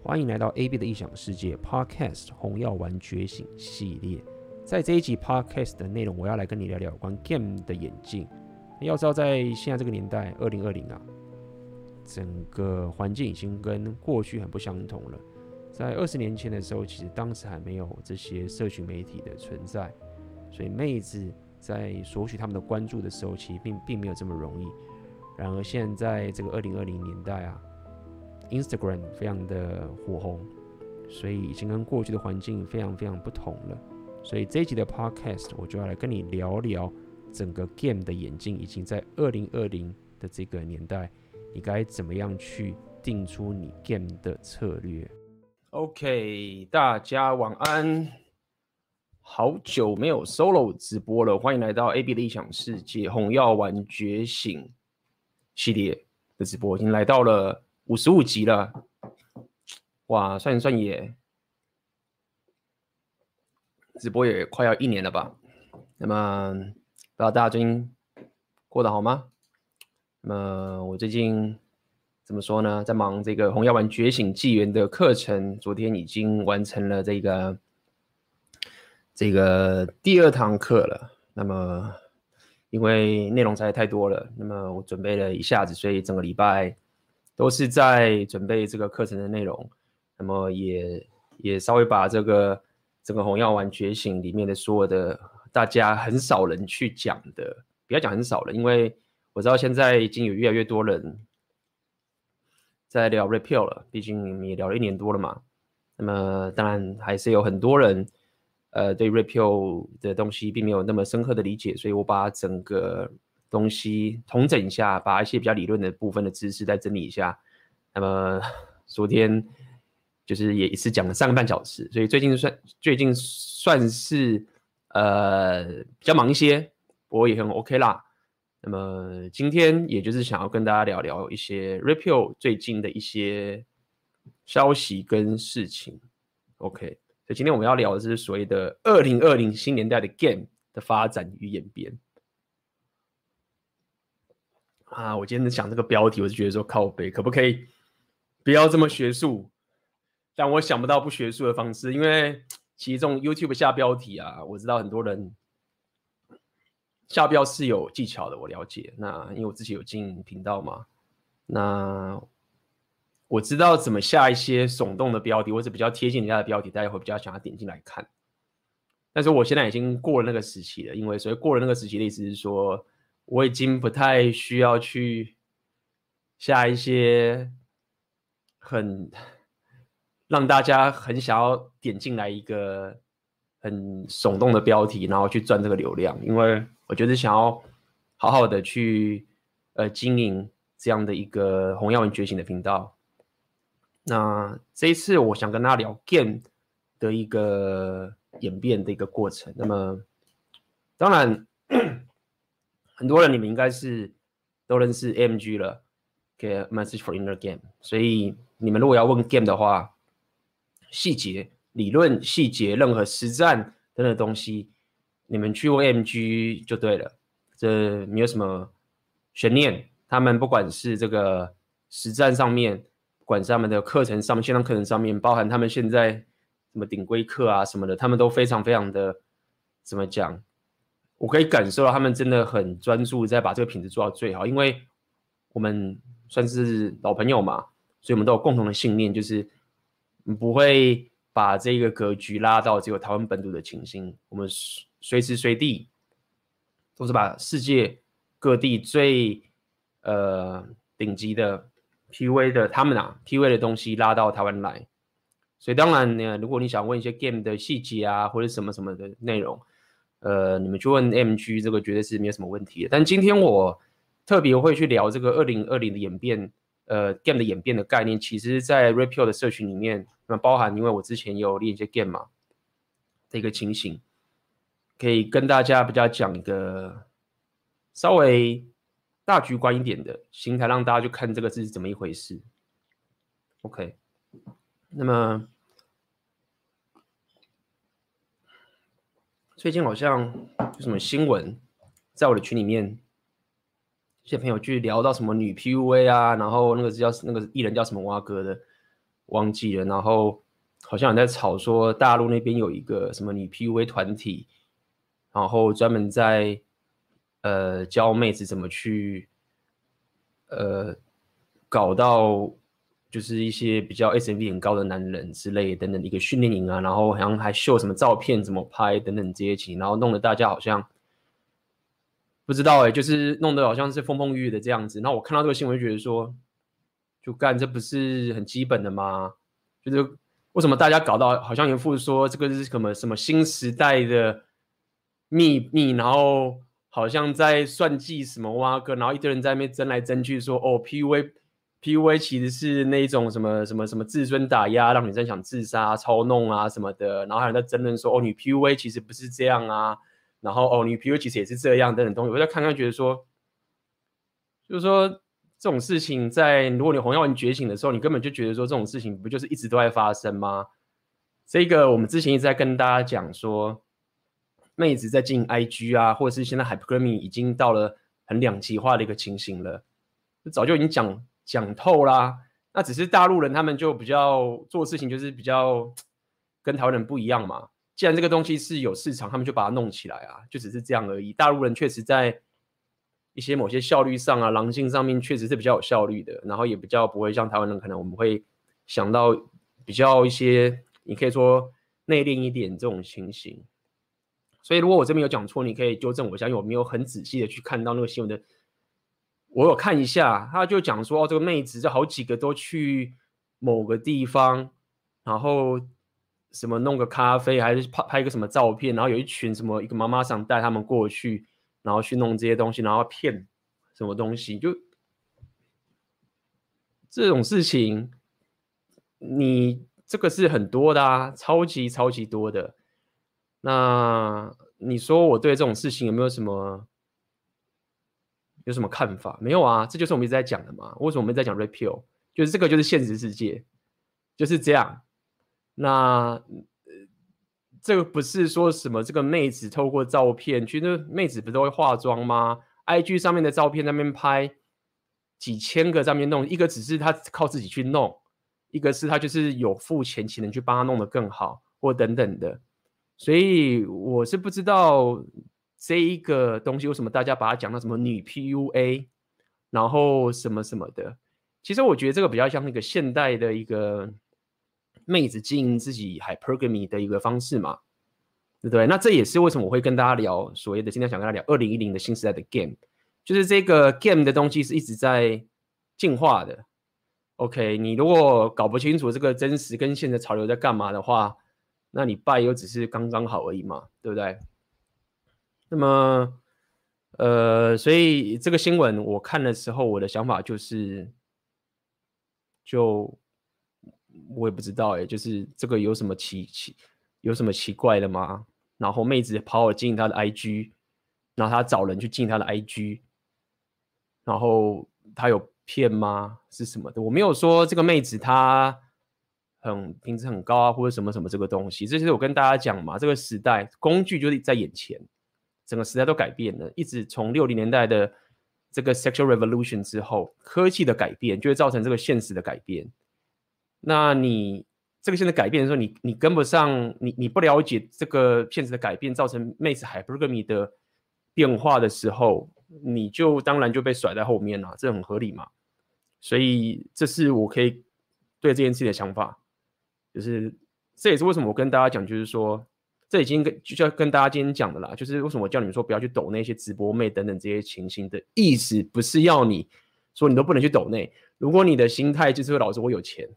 欢迎来到 AB 的异想世界 Podcast《红药丸觉醒》系列。在这一集 Podcast 的内容，我要来跟你聊聊有关 Game 的演进。要知道，在现在这个年代，二零二零啊，整个环境已经跟过去很不相同了。在二十年前的时候，其实当时还没有这些社群媒体的存在，所以妹子在索取他们的关注的时候，其实并并没有这么容易。然而现在这个二零二零年代啊。Instagram 非常的火红，所以已经跟过去的环境非常非常不同了。所以这一集的 Podcast 我就要来跟你聊聊整个 Game 的演进，以及在二零二零的这个年代，你该怎么样去定出你 Game 的策略。OK，大家晚安，好久没有 Solo 直播了，欢迎来到 AB 的异想世界红药丸觉醒系列的直播，已经来到了。五十五级了，哇，算一算也，直播也快要一年了吧？那么，不知道大家最近过得好吗？那么我最近怎么说呢？在忙这个《红药丸觉醒纪元》的课程，昨天已经完成了这个这个第二堂课了。那么，因为内容实在太多了，那么我准备了一下子，所以整个礼拜。都是在准备这个课程的内容，那么也也稍微把这个整个红药丸觉醒里面的所有的大家很少人去讲的，不要讲很少了，因为我知道现在已经有越来越多人在聊 repeal 了，毕竟你们也聊了一年多了嘛。那么当然还是有很多人呃对 Red Pill 的东西并没有那么深刻的理解，所以我把整个。东西统整一下，把一些比较理论的部分的知识再整理一下。那么 昨天就是也一次讲了三个半小时，所以最近算最近算是呃比较忙一些，不过也很 OK 啦。那么今天也就是想要跟大家聊聊一些 r e p i o 最近的一些消息跟事情。OK，所以今天我们要聊的是所谓的二零二零新年代的 Game 的发展与演变。啊，我今天想这个标题，我就觉得说靠北，可不可以不要这么学术？但我想不到不学术的方式，因为其实这种 YouTube 下标题啊，我知道很多人下标是有技巧的，我了解。那因为我自己有经营频道嘛，那我知道怎么下一些耸动的标题，或者比较贴近人家的标题，大家会比较想要点进来看。但是我现在已经过了那个时期了，因为所以过了那个时期的意思是说。我已经不太需要去下一些很让大家很想要点进来一个很耸动的标题，然后去赚这个流量，因为我觉得想要好好的去呃经营这样的一个红药丸觉醒的频道。那这一次我想跟大家聊 Game 的一个演变的一个过程。那么当然。很多人你们应该是都认识 MG 了给 Message for Inner Game。所以你们如果要问 Game 的话，细节、理论、细节、任何实战等等东西，你们去问 MG 就对了，这没有什么悬念。他们不管是这个实战上面，管是他们的课程上面、线上课程上面，包含他们现在什么顶规课啊什么的，他们都非常非常的怎么讲？我可以感受到他们真的很专注在把这个品质做到最好，因为我们算是老朋友嘛，所以我们都有共同的信念，就是不会把这个格局拉到只有台湾本土的情形。我们随时随地都是把世界各地最呃顶级的 PUA 的他们啊 PUA 的东西拉到台湾来。所以当然呢，如果你想问一些 Game 的细节啊，或者什么什么的内容。呃，你们去问 MG 这个绝对是没有什么问题的。但今天我特别会去聊这个二零二零的演变，呃，Game 的演变的概念，其实，在 Red Pill 的社群里面，那包含，因为我之前有练一些 Game 嘛，这个情形，可以跟大家比较讲一个稍微大局观一点的心态，让大家去看这个是怎么一回事。OK，那么。最近好像有什么新闻，在我的群里面，一些朋友去聊到什么女 PUA 啊，然后那个叫那个艺人叫什么蛙哥的，忘记了。然后好像有在吵说大陆那边有一个什么女 PUA 团体，然后专门在呃教妹子怎么去呃搞到就是一些比较 SMV 很高的男人之类等等一个训练营啊，然后好像还秀什么照片怎么拍等等这些情，然后弄得大家好像。不知道哎、就是弄得好像是风风雨雨的这样子。那我看到这个新闻，就觉得说，就干这不是很基本的吗？就是为什么大家搞到好像一副说这个是什么什么新时代的秘密，然后好像在算计什么挖哥，然后一堆人在那边争来争去说，说哦，PUA PUA 其实是那一种什么什么什么自尊打压，让女生想自杀、操弄啊什么的。然后还有人在争论说，哦，女 PUA 其实不是这样啊。然后哦，女 PUA 其实也是这样等等东西，我在看看，觉得说，就是说这种事情在如果你红药丸觉醒的时候，你根本就觉得说这种事情不就是一直都在发生吗？这个我们之前一直在跟大家讲说，妹子在进 IG 啊，或者是现在 Hypergamy 已经到了很两极化的一个情形了，早就已经讲讲透啦。那只是大陆人他们就比较做事情就是比较跟台湾人不一样嘛。既然这个东西是有市场，他们就把它弄起来啊，就只是这样而已。大陆人确实在一些某些效率上啊、狼性上面确实是比较有效率的，然后也比较不会像台湾人，可能我们会想到比较一些，你可以说内敛一点这种情形。所以如果我这边有讲错，你可以纠正我一下，因为我没有很仔细的去看到那个新闻的。我有看一下，他就讲说，哦，这个妹子就好几个都去某个地方，然后。什么弄个咖啡，还是拍拍一个什么照片，然后有一群什么一个妈妈想带他们过去，然后去弄这些东西，然后骗什么东西，就这种事情，你这个是很多的啊，超级超级多的。那你说我对这种事情有没有什么有什么看法？没有啊，这就是我们一直在讲的嘛。为什么我们在讲 Red Pill？就是这个就是现实世界，就是这样。那呃，这个不是说什么这个妹子透过照片，其实妹子不都会化妆吗？IG 上面的照片那边拍几千个在那边弄，一个只是她靠自己去弄，一个是她就是有付钱请人去帮她弄得更好，或等等的。所以我是不知道这一个东西为什么大家把它讲到什么女 PUA，然后什么什么的。其实我觉得这个比较像那个现代的一个。妹子经营自己 Hypergamy 的一个方式嘛，对不对？那这也是为什么我会跟大家聊所谓的今天想跟大家聊二零一零的新时代的 Game，就是这个 Game 的东西是一直在进化的。OK，你如果搞不清楚这个真实跟现在潮流在干嘛的话，那你败又只是刚刚好而已嘛，对不对？那么，呃，所以这个新闻我看的时候，我的想法就是，就。我也不知道哎，就是这个有什么奇奇有什么奇怪的吗？然后妹子跑我进她的 IG，然后她找人去进她的 IG，然后她有骗吗？是什么的？我没有说这个妹子她很品质很高啊，或者什么什么这个东西。这就是我跟大家讲嘛，这个时代工具就是在眼前，整个时代都改变了。一直从六零年代的这个 sexual revolution 之后，科技的改变就会造成这个现实的改变。那你这个现在改变的时候，你你跟不上，你你不了解这个现实的改变，造成妹子 Hypergamy 的变化的时候，你就当然就被甩在后面了，这很合理嘛。所以这是我可以对这件事情的想法，就是这也是为什么我跟大家讲，就是说这已经跟就要跟大家今天讲的啦，就是为什么我叫你们说不要去抖那些直播妹等等这些情形的意思，不是要你说你都不能去抖内，如果你的心态就是老子我有钱。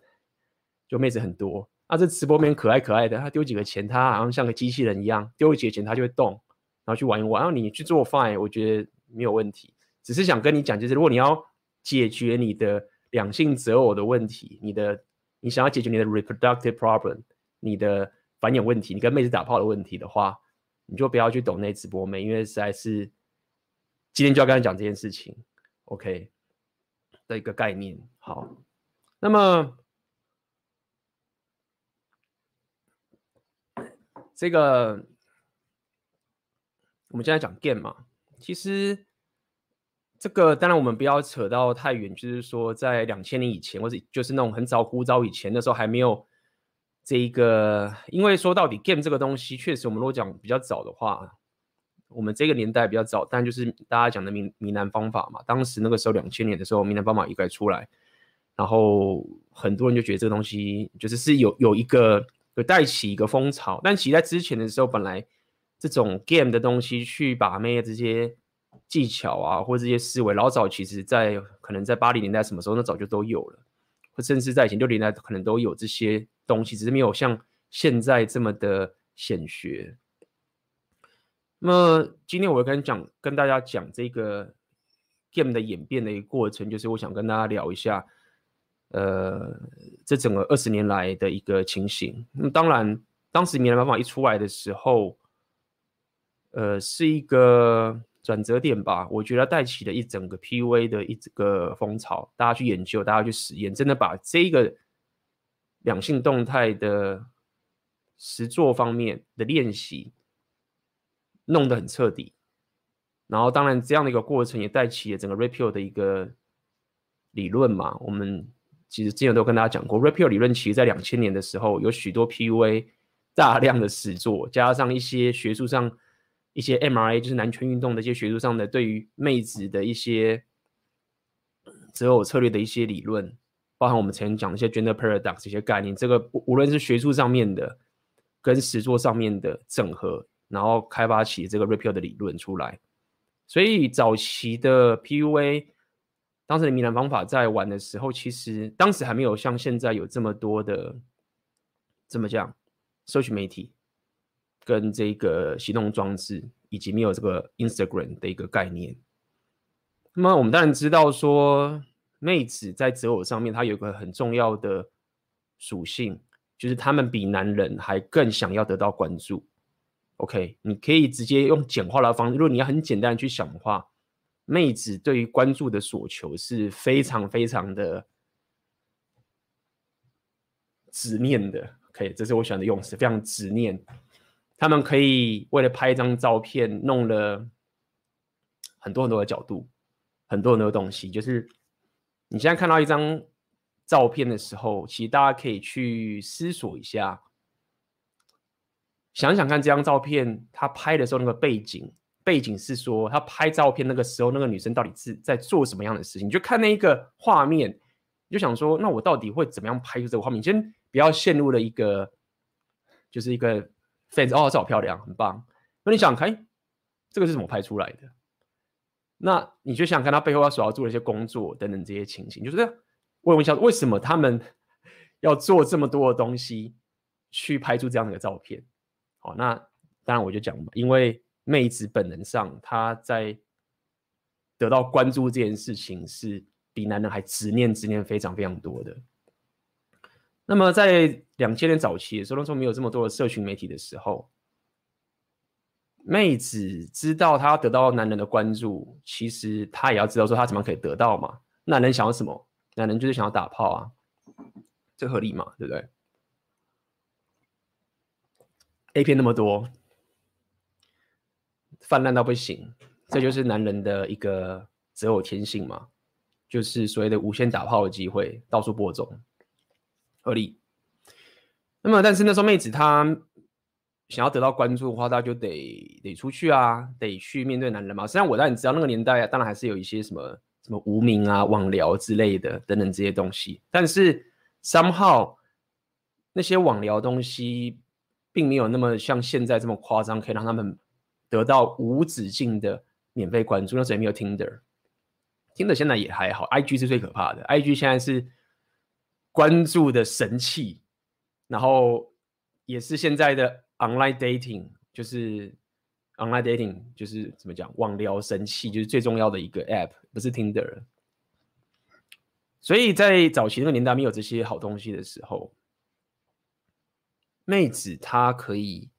就妹子很多，啊，这直播妹可爱可爱的，她丢几个钱，她好像像个机器人一样，丢几个钱她就会动，然后去玩一玩。然后你去做饭我觉得没有问题。只是想跟你讲，就是如果你要解决你的两性择偶的问题，你的你想要解决你的 reproductive problem，你的反衍问题，你跟妹子打炮的问题的话，你就不要去抖那直播妹，因为实在是今天就要跟他讲这件事情，OK 的一个概念。好，那么。这个我们现在讲 game 嘛，其实这个当然我们不要扯到太远，就是说在两千年以前，或者就是那种很早古早以前的时候，还没有这一个，因为说到底 game 这个东西，确实我们如果讲比较早的话，我们这个年代比较早，但就是大家讲的闽闽南方法嘛，当时那个时候两千年的时候，闽南方法一改出来，然后很多人就觉得这个东西就是是有有一个有带起一个风潮，但其实在之前的时候，本来这种 game 的东西去把妹这些。技巧啊，或这些思维，老早其实在可能在八零年代什么时候，那早就都有了，或甚至在以前六零年代可能都有这些东西，只是没有像现在这么的显学。那么今天我要跟讲，跟大家讲这个 game 的演变的一个过程，就是我想跟大家聊一下，呃，这整个二十年来的一个情形。那么当然，当时米兰方法一出来的时候，呃，是一个。转折点吧，我觉得带起了一整个 PUA 的一个风潮，大家去研究，大家去实验，真的把这个两性动态的实作方面的练习弄得很彻底。然后，当然这样的一个过程也带起了整个 Red 的一个理论嘛。我们其实之前都跟大家讲过，Red 理论其实在两千年的时候有许多 PUA 大量的实作，加上一些学术上。一些 MRA 就是男权运动的一些学术上的对于妹子的一些择偶策略的一些理论，包含我们曾经讲的一些 gender paradox 这些概念，这个无论是学术上面的跟实作上面的整合，然后开发起这个 Red Pill 的理论出来。所以早期的 PUA，当时的闽南方法在玩的时候，其实当时还没有像现在有这么多的这么讲社群媒体。跟这个行动装置，以及没有这个 Instagram 的一个概念。那么我们当然知道说，妹子在择偶上面，它有个很重要的属性，就是她们比男人还更想要得到关注。OK，你可以直接用简化的方式，如果你要很简单去想的话，妹子对于关注的所求是非常非常的执念的。OK，这是我喜欢的用词，非常执念。他们可以为了拍一张照片，弄了很多很多的角度，很多很多东西。就是你现在看到一张照片的时候，其实大家可以去思索一下，想想看这张照片他拍的时候那个背景，背景是说他拍照片那个时候那个女生到底是在做什么样的事情？你就看那一个画面，你就想说，那我到底会怎么样拍出这个画面？你先不要陷入了一个，就是一个。fans 哦，这好漂亮，很棒。那你想看，这个是怎么拍出来的？那你就想看他背后他所要做的一些工作等等这些情形，就是我问一下，为什么他们 要做这么多的东西去拍出这样的一个照片？好，那当然我就讲嘛，因为妹子本能上她在得到关注这件事情是比男人还执念执念非常非常多的。那么在两千年早期的时候，那时候没有这么多的社群媒体的时候，妹子知道她得到男人的关注，其实她也要知道说她怎么可以得到嘛。男人想要什么？男人就是想要打炮啊，这合理嘛？对不对？A 片那么多，泛滥到不行，这就是男人的一个择偶天性嘛，就是所谓的无限打炮的机会，到处播种。合理。那么，但是那时候妹子她想要得到关注的话，那就得得出去啊，得去面对男人嘛。实际上，我当然知道那个年代啊，当然还是有一些什么什么无名啊、网聊之类的等等这些东西。但是，somehow 那些网聊东西并没有那么像现在这么夸张，可以让他们得到无止境的免费关注。那时候也没有 Tinder，Tinder 现在也还好，IG 是最可怕的，IG 现在是。关注的神器，然后也是现在的 online dating，就是 online dating，就是怎么讲，网聊神器，就是最重要的一个 app，不是 Tinder。所以在早期那个年代没有这些好东西的时候，妹子她可以，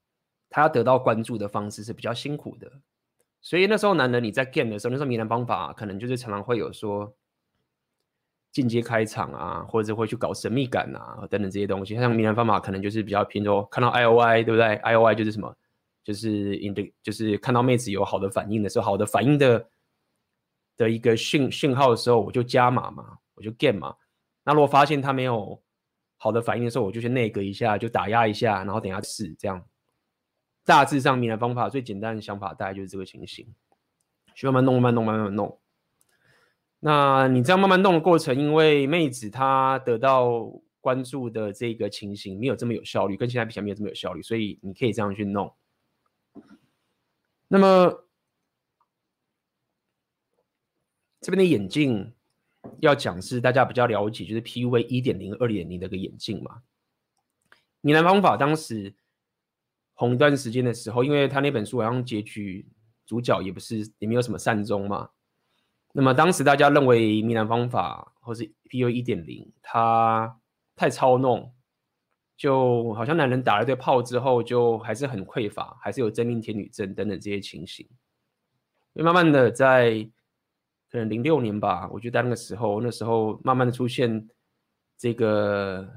她要得到关注的方式是比较辛苦的。所以那时候男人你在 game 的时候，那时候闽南方法可能就是常常会有说。进阶开场啊，或者会去搞神秘感啊，等等这些东西。像闽南方法可能就是比较偏说，看到 I O I 对不对？I O I 就是什么？就是 in the 就是看到妹子有好的反应的时候，好的反应的的一个讯讯号的时候，我就加码嘛，我就 game 嘛。那如果发现他没有好的反应的时候，我就先内阁一下，就打压一下，然后等下试这样。大致上，面的方法最简单的想法大概就是这个情形，去慢慢弄，慢慢弄，慢慢弄。那你这样慢慢弄的过程，因为妹子她得到关注的这个情形没有这么有效率，跟现在比起来没有这么有效率，所以你可以这样去弄。那么这边的眼镜要讲是大家比较了解，就是 PUA 一点零、二点零的一个眼镜嘛。你的方法当时。红一段时间的时候，因为他那本书好像结局主角也不是也没有什么善终嘛。那么当时大家认为米兰方法或是 PU 一点零，它太操弄，就好像男人打了对炮之后，就还是很匮乏，还是有真命天女症等等这些情形。因为慢慢的在可能零六年吧，我觉得那个时候，那时候慢慢的出现这个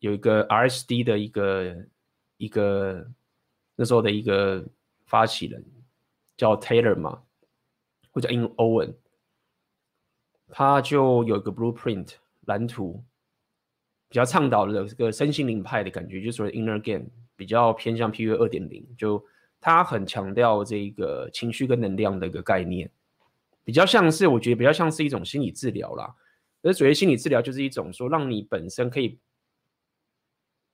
有一个 RSD 的一个一个。那时候的一个发起人叫 Taylor 嘛，或者 In Owen，他就有一个 blueprint 蓝图，比较倡导的这个身心灵派的感觉，就是说 Inner Game 比较偏向 PU 二点零，就他很强调这个情绪跟能量的一个概念，比较像是我觉得比较像是一种心理治疗啦。而所谓心理治疗，就是一种说让你本身可以。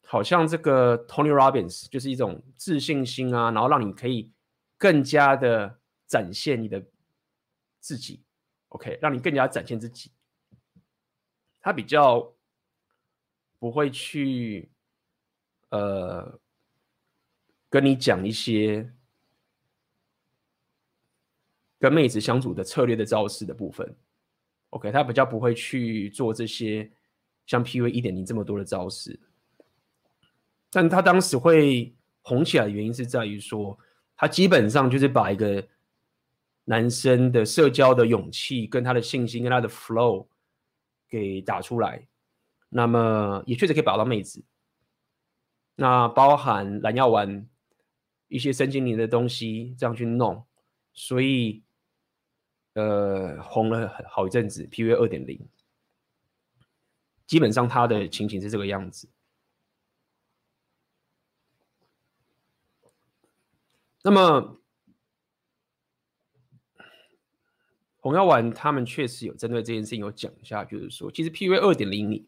好像这个 Tony Robbins 就是一种自信心啊，然后让你可以更加的展现你的自己，OK，让你更加展现自己。他比较不会去呃跟你讲一些跟妹子相处的策略的招式的部分，OK，他比较不会去做这些像 PUA 一点零这么多的招式。但他当时会红起来的原因是在于说，他基本上就是把一个男生的社交的勇气、跟他的信心、跟他的 flow 给打出来，那么也确实可以把到妹子。那包含蓝药丸一些身心灵的东西这样去弄，所以呃红了好一阵子。，PV 二点零，基本上他的情形是这个样子。那么，红药丸他们确实有针对这件事情有讲一下，就是说，其实 PUA 二点零你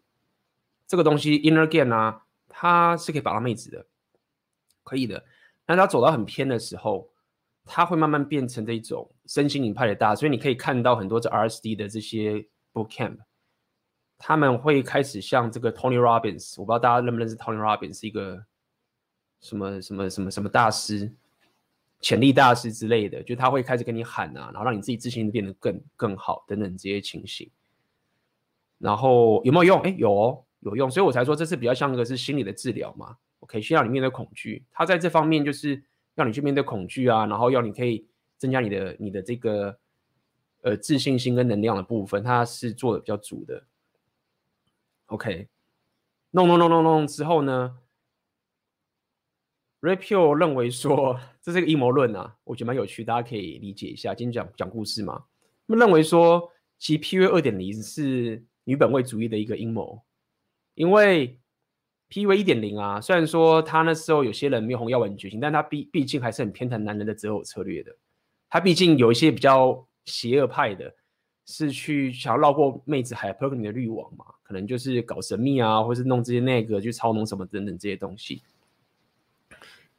这个东西 Inner Game 啊，它是可以把到妹子的，可以的。但它走到很偏的时候，它会慢慢变成这一种身心灵派的大，所以你可以看到很多这 RSD 的这些 Bootcamp，他们会开始像这个 Tony Robbins，我不知道大家认不认识 Tony Robbins，是一个什么什么什么什么大师。潜力大师之类的，就他会开始跟你喊啊，然后让你自己自信变得更更好等等这些情形。然后有没有用？哎，有哦，有用，所以我才说这是比较像一个是心理的治疗嘛。OK，需要你面对恐惧，他在这方面就是让你去面对恐惧啊，然后要你可以增加你的你的这个呃自信心跟能量的部分，他是做的比较足的。OK，弄弄弄弄弄之后呢？Rapio 认为说这是个阴谋论啊，我觉得蛮有趣，大家可以理解一下。今天讲讲故事嘛，那么认为说其实 PUA 二点零是女本位主义的一个阴谋，因为 PUA 一点零啊，虽然说他那时候有些人没有红药丸觉醒，但他毕毕竟还是很偏袒男人的择偶策略的。他毕竟有一些比较邪恶派的，是去想要绕过妹子 hypergamy 的滤网嘛，可能就是搞神秘啊，或是弄这些那个去操弄什么等等这些东西。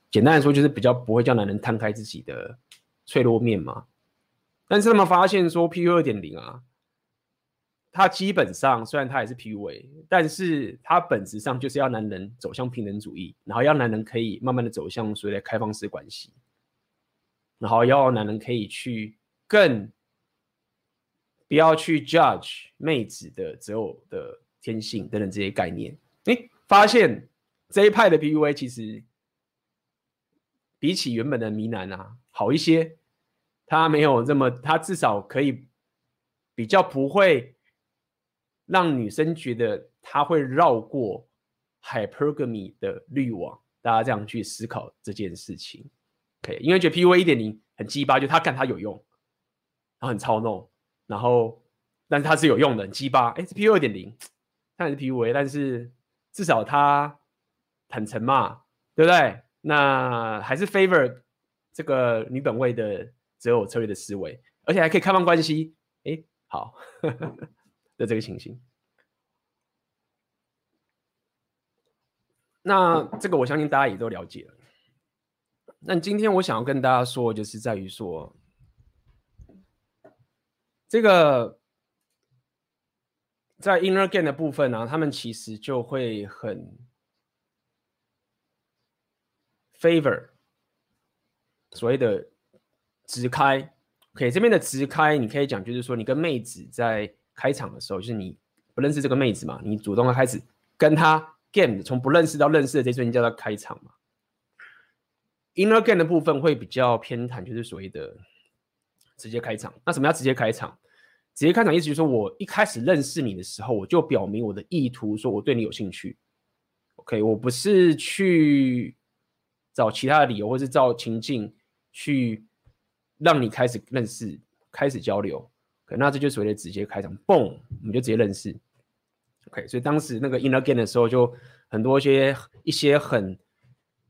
简单来说，就是比较不会叫男人摊开自己的脆弱面嘛。但是他们发现说，P U 二点零啊，它基本上虽然它也是 PUA，但是它本质上就是要男人走向平等主义，然后要男人可以慢慢的走向所谓的开放式关系，然后要男人可以去更不要去 judge 妹子的择偶的天性等等这些概念。诶，发现这一派的 PUA 其实。比起原本的迷男啊，好一些。他没有这么，他至少可以比较不会让女生觉得他会绕过 hypergamy 的滤网。大家这样去思考这件事情，OK？因为觉得 PUA 一点零很鸡巴，就他干他有用，然后很操弄，然后，但是他是有用的，很鸡巴，哎，是 PUA 二点零，它也是 PUA，但是至少他坦诚嘛，对不对？那还是 favor 这个女本位的择偶策略的思维，而且还可以开放关系，哎，好 的这个情形。那这个我相信大家也都了解了。那今天我想要跟大家说，就是在于说，这个在 inner game 的部分呢、他们其实就会很 favor 所谓的直开。OK，这边的直开，你可以讲就是说，你跟妹子在开场的时候，就是你不认识这个妹子嘛，你主动的开始跟她。game 从不认识到认识的这瞬间叫它开场嘛，inner game 的部分会比较偏袒，就是所谓的直接开场。那什么叫直接开场？直接开场意思就是说我一开始认识你的时候，我就表明我的意图，说我对你有兴趣。OK，我不是去找其他的理由，或是找情境去让你开始认识、开始交流。可那这就是所谓的直接开场，嘣，我们就直接认识。OK，所以当时那个 Inner Game 的时候，就很多一些一些很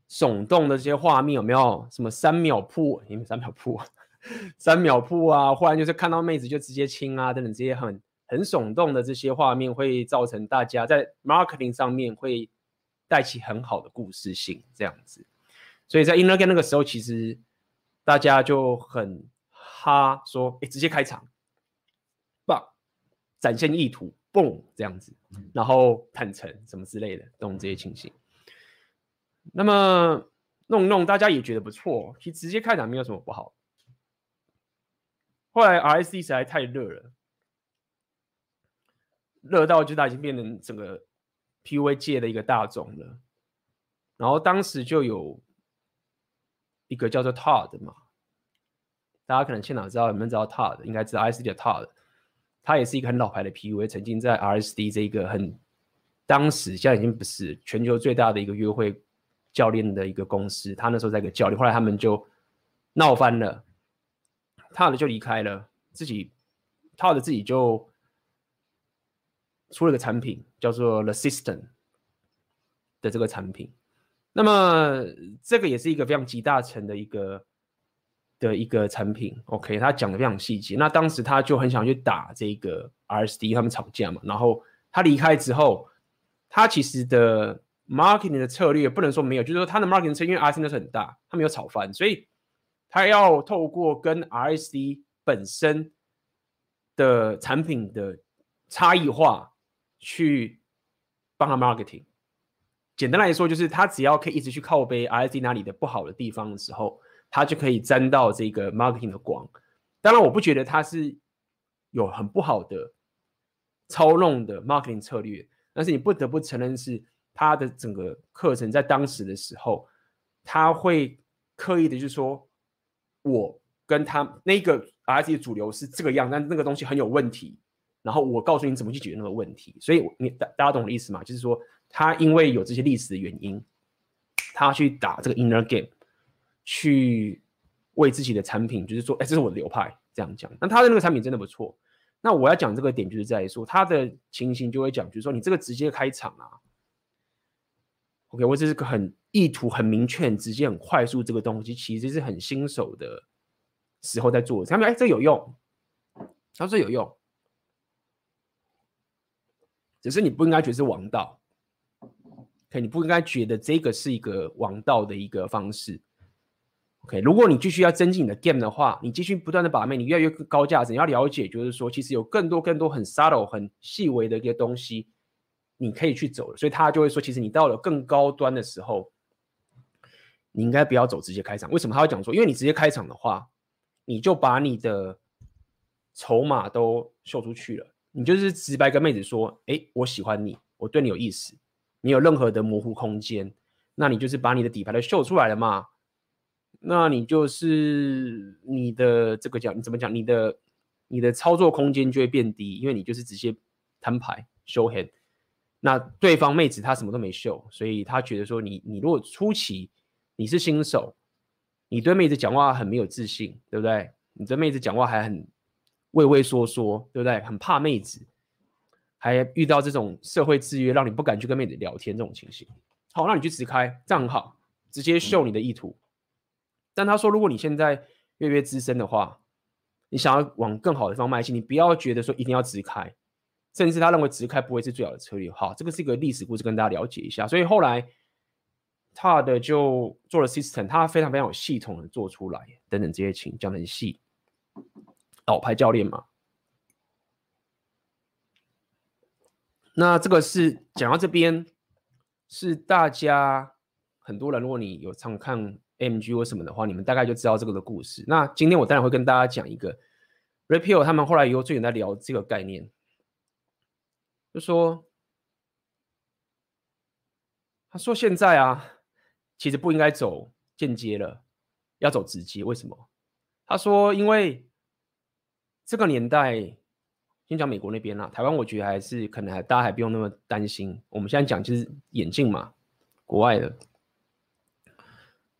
耸动的这些画面，有没有？什么三秒铺？因为三秒铺，三秒铺啊！忽然就是看到妹子就直接亲啊，等等这些很很耸动的这些画面，会造成大家在 marketing 上面会带起很好的故事性，这样子。所以在 Inner Game 那个时候，其实大家就很哈说，哎，直接开场，棒，展现意图。蹦这样子，然后坦诚什么之类的，懂这些情形。那么弄弄，大家也觉得不错，其实直接开场没有什么不好。后来 RSD 实在太热了，热到就它已经变成整个 PUA 界的一个大众了。然后当时就有一个叫做 Todd 嘛，大家可能现场知道，有没有知道 Todd？应该知道 RSD 的 Todd。他也是一个很老牌的 PUA，曾经在 RSD 这一个很当时现在已经不是全球最大的一个约会教练的一个公司。他那时候在一个教练，后来他们就闹翻了，他的就离开了，自己他的自己就出了个产品，叫做 The System 的这个产品。那么这个也是一个非常集大成的一个。的一个产品，OK，他讲的非常细节。那当时他就很想去打这个 RSD，他们吵架嘛。然后他离开之后，他其实的 marketing 的策略不能说没有，就是说他的 marketing 策略，因为 RSD 那时候很大，他没有炒翻，所以他要透过跟 RSD 本身的产品的差异化去帮他 marketing。简单来说，就是他只要可以一直去靠背 RSD 哪里的不好的地方的时候。他就可以沾到这个 marketing 的光，当然我不觉得他是有很不好的操弄的 marketing 策略，但是你不得不承认是他的整个课程在当时的时候，他会刻意的就是说，我跟他那个 RSD 主流是这个样，但那个东西很有问题，然后我告诉你怎么去解决那个问题，所以你大大家懂我的意思吗？就是说他因为有这些历史的原因，他去打这个 inner game。去为自己的产品，就是说，哎，这是我的流派，这样讲。那他的那个产品真的不错。那我要讲这个点，就是在于说，他的情形就会讲，就是说，你这个直接开场啊，OK，我这是个很意图很明确、很直接、很快速，这个东西其实是很新手的时候在做的。他们哎，这有用，他说有用，只是你不应该觉得是王道，OK，你不应该觉得这个是一个王道的一个方式。OK，如果你继续要增进你的 game 的话，你继续不断的把妹，你越来越高价值。你要了解，就是说，其实有更多更多很 subtle、很细微的一些东西，你可以去走。所以他就会说，其实你到了更高端的时候，你应该不要走直接开场。为什么他会讲说？因为你直接开场的话，你就把你的筹码都秀出去了。你就是直白跟妹子说，哎，我喜欢你，我对你有意思，你有任何的模糊空间，那你就是把你的底牌都秀出来了嘛。那你就是你的这个叫，你怎么讲？你的你的操作空间就会变低，因为你就是直接摊牌 show hand。那对方妹子她什么都没秀，所以她觉得说你你如果初期你是新手，你对妹子讲话很没有自信，对不对？你对妹子讲话还很畏畏缩缩，对不对？很怕妹子，还遇到这种社会制约，让你不敢去跟妹子聊天这种情形。好，那你去直开，这样很好，直接秀你的意图。但他说，如果你现在越越资深的话，你想要往更好的方向迈进，你不要觉得说一定要直开，甚至他认为直开不会是最好的策略。好，这个是一个历史故事，跟大家了解一下。所以后来。他的就做了 system，他非常非常有系统的做出来，等等这些情讲的很细。老牌教练嘛，那这个是讲到这边，是大家很多人，如果你有常看 MG 或什么的话，你们大概就知道这个的故事。那今天我当然会跟大家讲一个 Repeal 他们后来以后最近在聊这个概念，就说他说现在啊。其实不应该走间接了，要走直接。为什么？他说：“因为这个年代，先讲美国那边啦，台湾我觉得还是可能还大家还不用那么担心。我们现在讲就是眼镜嘛，国外的。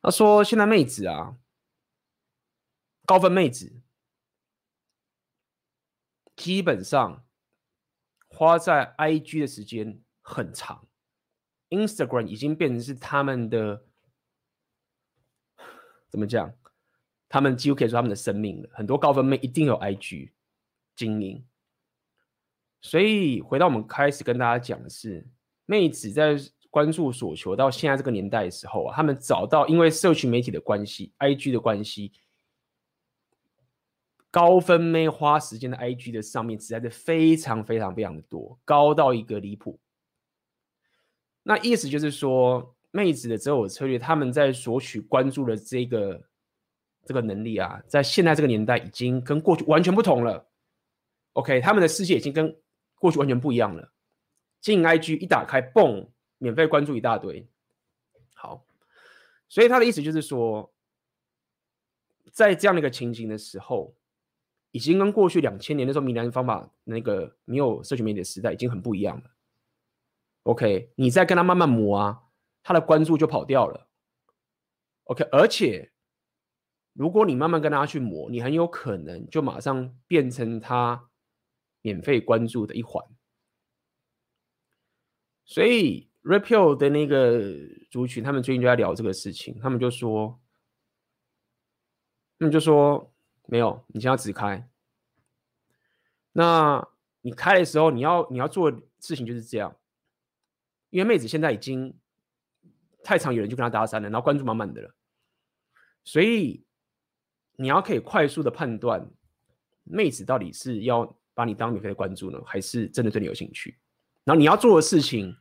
他说现在妹子啊，高分妹子基本上花在 IG 的时间很长，Instagram 已经变成是他们的。”怎么讲？他们几乎可以说他们的生命了。很多高分妹一定有 IG 经营，所以回到我们开始跟大家讲的是，妹子在关注所求到现在这个年代的时候啊，他们找到因为社群媒体的关系，IG 的关系，高分妹花时间的 IG 的上面实在是非常非常非常的多，高到一个离谱。那意思就是说。妹子的择偶策略，他们在索取关注的这个这个能力啊，在现在这个年代已经跟过去完全不同了。OK，他们的世界已经跟过去完全不一样了。进 IG 一打开，嘣，免费关注一大堆。好，所以他的意思就是说，在这样的一个情形的时候，已经跟过去两千年的时候闽南方法那个没有社群媒体的时代已经很不一样了。OK，你再跟他慢慢磨啊。他的关注就跑掉了，OK，而且如果你慢慢跟他去磨，你很有可能就马上变成他免费关注的一环。所以 Repeal 的那个族群，他们最近就在聊这个事情，他们就说，他们就说没有，你先要直开。那你开的时候，你要你要做事情就是这样，因为妹子现在已经。太常有人就跟他搭讪了，然后关注满满的了，所以你要可以快速的判断妹子到底是要把你当免费的关注呢，还是真的对你有兴趣。然后你要做的事情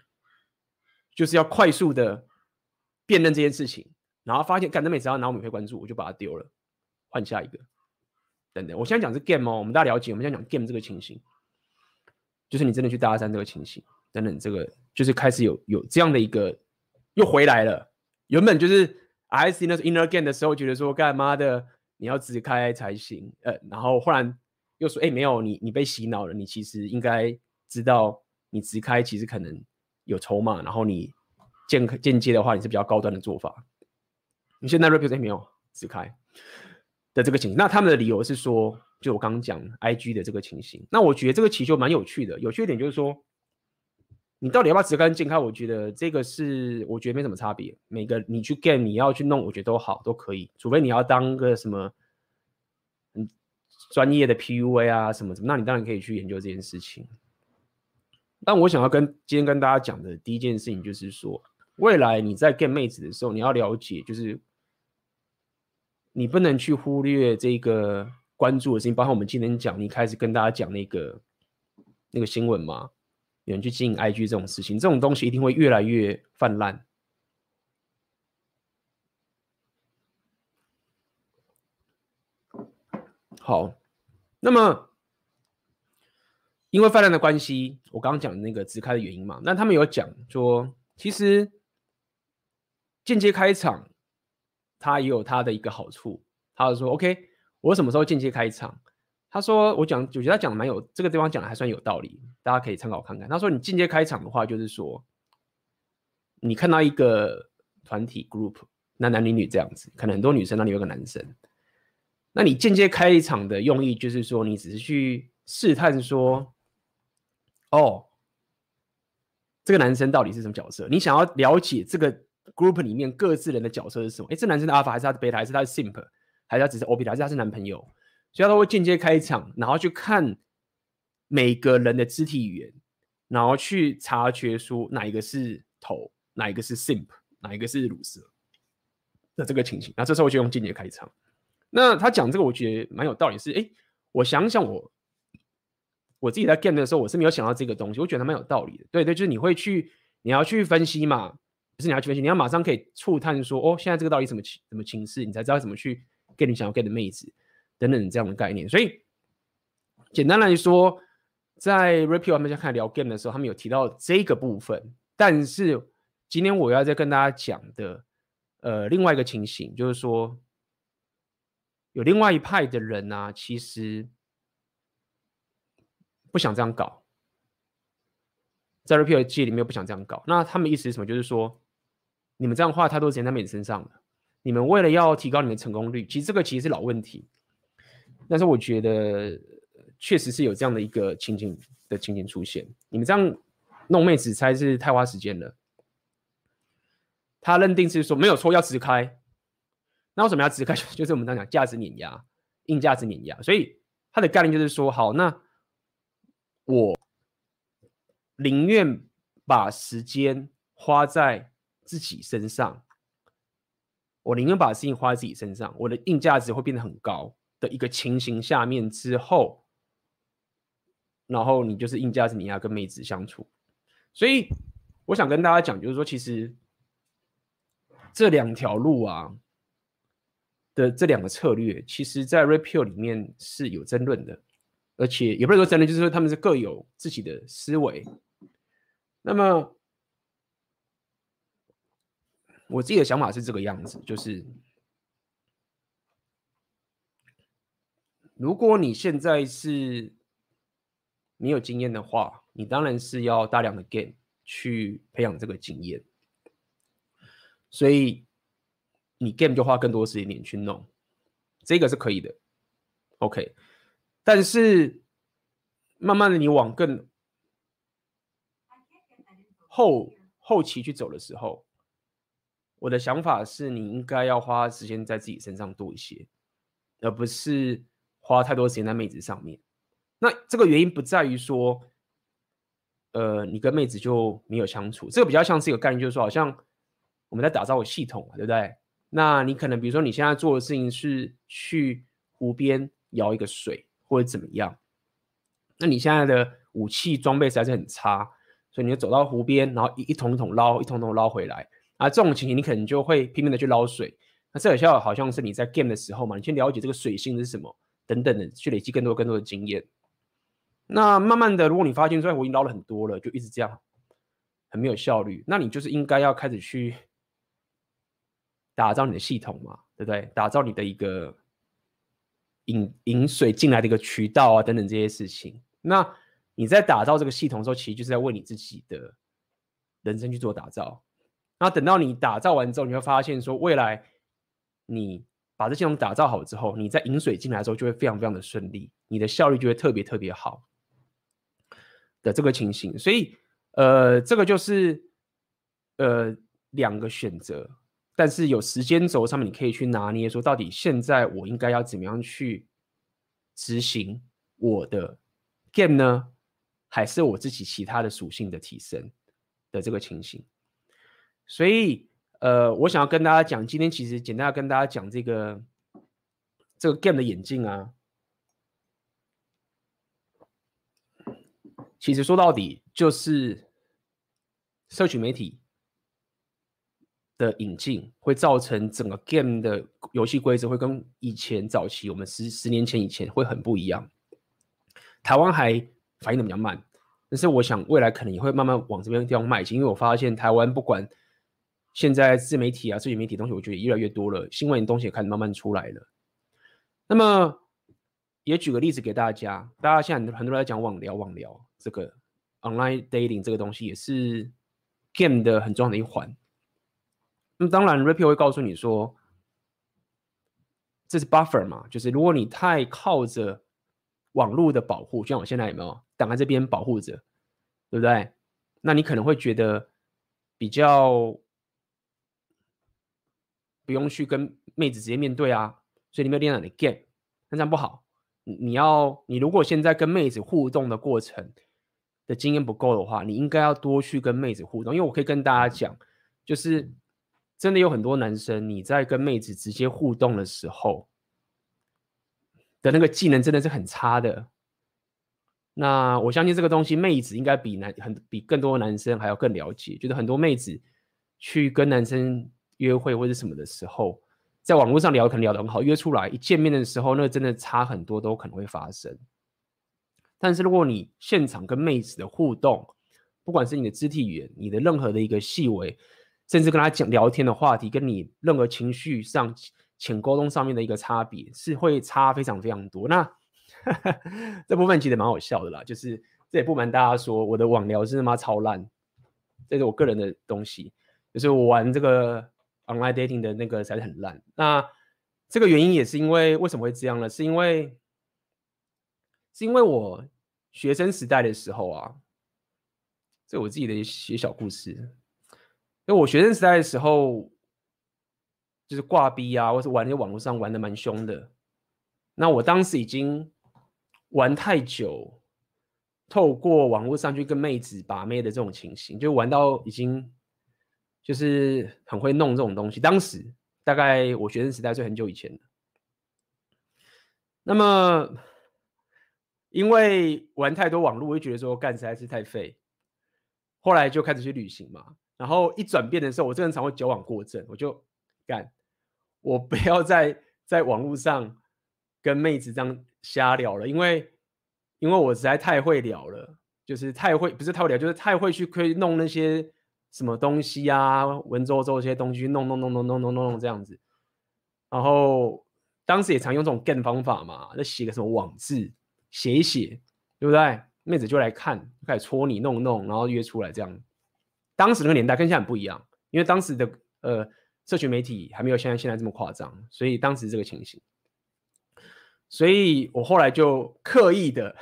就是要快速的辨认这件事情，然后发现，干这妹子要拿我免费关注，我就把它丢了，换下一个。等等，我现在讲是 game 哦，我们大家了解，我们现在讲 game 这个情形，就是你真的去搭讪这个情形，等等，这个就是开始有有这样的一个。又回来了。原本就是 I see 那 inner game 的时候，觉得说干妈的你要直开才行。呃，然后忽然又说，哎，没有你，你被洗脑了。你其实应该知道，你直开其实可能有筹码。然后你间间接的话，你是比较高端的做法。你现在 repeat 没有直开的这个情形。那他们的理由是说，就我刚刚讲 IG 的这个情形。那我觉得这个其实就蛮有趣的。有趣一点就是说。你到底要不要直开进开？我觉得这个是，我觉得没什么差别。每个你去 game，你要去弄，我觉得都好，都可以。除非你要当个什么，专业的 PUA 啊，什么什么，那你当然可以去研究这件事情。但我想要跟今天跟大家讲的第一件事情，就是说，未来你在 get 妹子的时候，你要了解，就是你不能去忽略这个关注的事情。包括我们今天讲，你开始跟大家讲那个那个新闻嘛。有人去经营 IG 这种事情，这种东西一定会越来越泛滥。好，那么因为泛滥的关系，我刚刚讲的那个直开的原因嘛，那他们有讲说，其实间接开场，它也有它的一个好处。他就说：“OK，我什么时候间接开场？”他说：“我讲，我觉得他讲的蛮有这个地方讲的还算有道理，大家可以参考看看。”他说：“你间接开场的话，就是说，你看到一个团体 group，男男女女这样子，可能很多女生那里有个男生，那你间接开场的用意就是说，你只是去试探说，哦，这个男生到底是什么角色？你想要了解这个 group 里面各自人的角色是什么？诶，这男生的 alpha 还是他的 beta，还是他的 simp，还是他只是 ob，还是他是男朋友？所以他会间接开场，然后去看每个人的肢体语言，然后去察觉出哪一个是头，哪一个是 simp，哪一个是鲁蛇的这个情形。那这时候就用间接开场。那他讲这个，我觉得蛮有道理。是，哎，我想想我我自己在 game 的时候，我是没有想到这个东西，我觉得蛮有道理的。对对，就是你会去，你要去分析嘛，不是你要去分析，你要马上可以触探说，哦，现在这个到底怎么情怎么情势，你才知道怎么去 get 你想要 get 的妹子等等这样的概念。所以简单来说，在 Rapio 他们在看聊 game 的时候，他们有提到这个部分。但是今天我要再跟大家讲的，呃，另外一个情形就是说。有另外一派的人呢、啊，其实不想这样搞，在 Rapio 界里面不想这样搞。那他们意思是什么？就是说，你们这样花太多时间在妹子身上了。你们为了要提高你们成功率，其实这个其实是老问题。但是我觉得确实是有这样的一个情景的情景出现。你们这样弄妹子，才是太花时间了。他认定是说没有错，要直开。那为什么要直开？就是我们刚讲价值碾压，硬价值碾压。所以它的概念就是说，好，那我宁愿把时间花在自己身上，我宁愿把事情花在自己身上，我的硬价值会变得很高的一个情形下面之后，然后你就是硬价值碾压跟妹子相处。所以我想跟大家讲，就是说，其实这两条路啊。的这两个策略，其实在 Repeal 里面是有争论的，而且也不是说争论，就是说他们是各有自己的思维。那么我自己的想法是这个样子，就是如果你现在是没有经验的话，你当然是要大量的 game 去培养这个经验，所以。你 game 就花更多时间去弄，这个是可以的，OK。但是慢慢的你往更后后期去走的时候，我的想法是你应该要花时间在自己身上多一些，而不是花太多时间在妹子上面。那这个原因不在于说，呃，你跟妹子就没有相处，这个比较像是一个概念，就是说好像我们在打造系统，对不对？那你可能比如说你现在做的事情是去湖边舀一个水或者怎么样，那你现在的武器装备实在是很差，所以你就走到湖边，然后一一桶一桶捞，一桶桶捞回来啊，这种情形你可能就会拼命的去捞水。那这有效好像是你在 game 的时候嘛，你先了解这个水性是什么等等的，去累积更多更多的经验。那慢慢的，如果你发现说我已经捞了很多了，就一直这样很没有效率，那你就是应该要开始去。打造你的系统嘛，对不对？打造你的一个引引水进来的一个渠道啊，等等这些事情。那你在打造这个系统的时候，其实就是在为你自己的人生去做打造。那等到你打造完之后，你会发现说，未来你把这系统打造好之后，你在引水进来的时候就会非常非常的顺利，你的效率就会特别特别好的这个情形。所以，呃，这个就是呃两个选择。但是有时间轴上面，你可以去拿捏，说到底现在我应该要怎么样去执行我的 game 呢？还是我自己其他的属性的提升的这个情形？所以，呃，我想要跟大家讲，今天其实简单要跟大家讲这个这个 game 的演进啊，其实说到底就是社群媒体。的引进会造成整个 game 的游戏规则会跟以前早期我们十十年前以前会很不一样。台湾还反应的比较慢，但是我想未来可能也会慢慢往这边地方迈进，因为我发现台湾不管现在自媒体啊、社群媒体东西，我觉得越来越多了，新闻的东西也开始慢慢出来了。那么也举个例子给大家，大家现在很多人在讲网聊，网聊这个 online dating 这个东西也是 game 的很重要的一环。那当然，Rapio 会告诉你说，这是 buffer 嘛，就是如果你太靠着网络的保护，就像我现在有没有挡在这边保护着，对不对？那你可能会觉得比较不用去跟妹子直接面对啊，所以你没有练到你的 game，那这样不好。你要你如果现在跟妹子互动的过程的经验不够的话，你应该要多去跟妹子互动，因为我可以跟大家讲，就是。真的有很多男生，你在跟妹子直接互动的时候的那个技能真的是很差的。那我相信这个东西，妹子应该比男很比更多男生还要更了解。就是很多妹子去跟男生约会或者什么的时候，在网络上聊可能聊得很好，约出来一见面的时候，那真的差很多，都可能会发生。但是如果你现场跟妹子的互动，不管是你的肢体语言，你的任何的一个细微。甚至跟他讲聊天的话题，跟你任何情绪上浅沟通上面的一个差别，是会差非常非常多。那 这部分其实蛮好笑的啦，就是这也不瞒大家说，我的网聊是他妈超烂，这是我个人的东西，就是我玩这个 online dating 的那个才是很烂。那这个原因也是因为为什么会这样呢？是因为是因为我学生时代的时候啊，这我自己的一些小故事。因为我学生时代的时候，就是挂逼啊，或是玩在网络上玩的蛮凶的。那我当时已经玩太久，透过网络上去跟妹子把妹的这种情形，就玩到已经就是很会弄这种东西。当时大概我学生时代是很久以前的。那么因为玩太多网络，我就觉得说干实在是太废，后来就开始去旅行嘛。然后一转变的时候，我这个人常会矫枉过正，我就干，我不要再在网络上跟妹子这样瞎聊了，因为因为我实在太会聊了，就是太会，不是太会聊，就是太会去可以弄那些什么东西啊，文绉绉这些东西弄弄弄弄弄弄弄这样子。然后当时也常用这种干方法嘛，那写个什么网字，写一写，对不对？妹子就来看，就开始戳你弄弄，然后约出来这样。当时那个年代跟现在很不一样，因为当时的呃社群媒体还没有现在现在这么夸张，所以当时这个情形，所以我后来就刻意的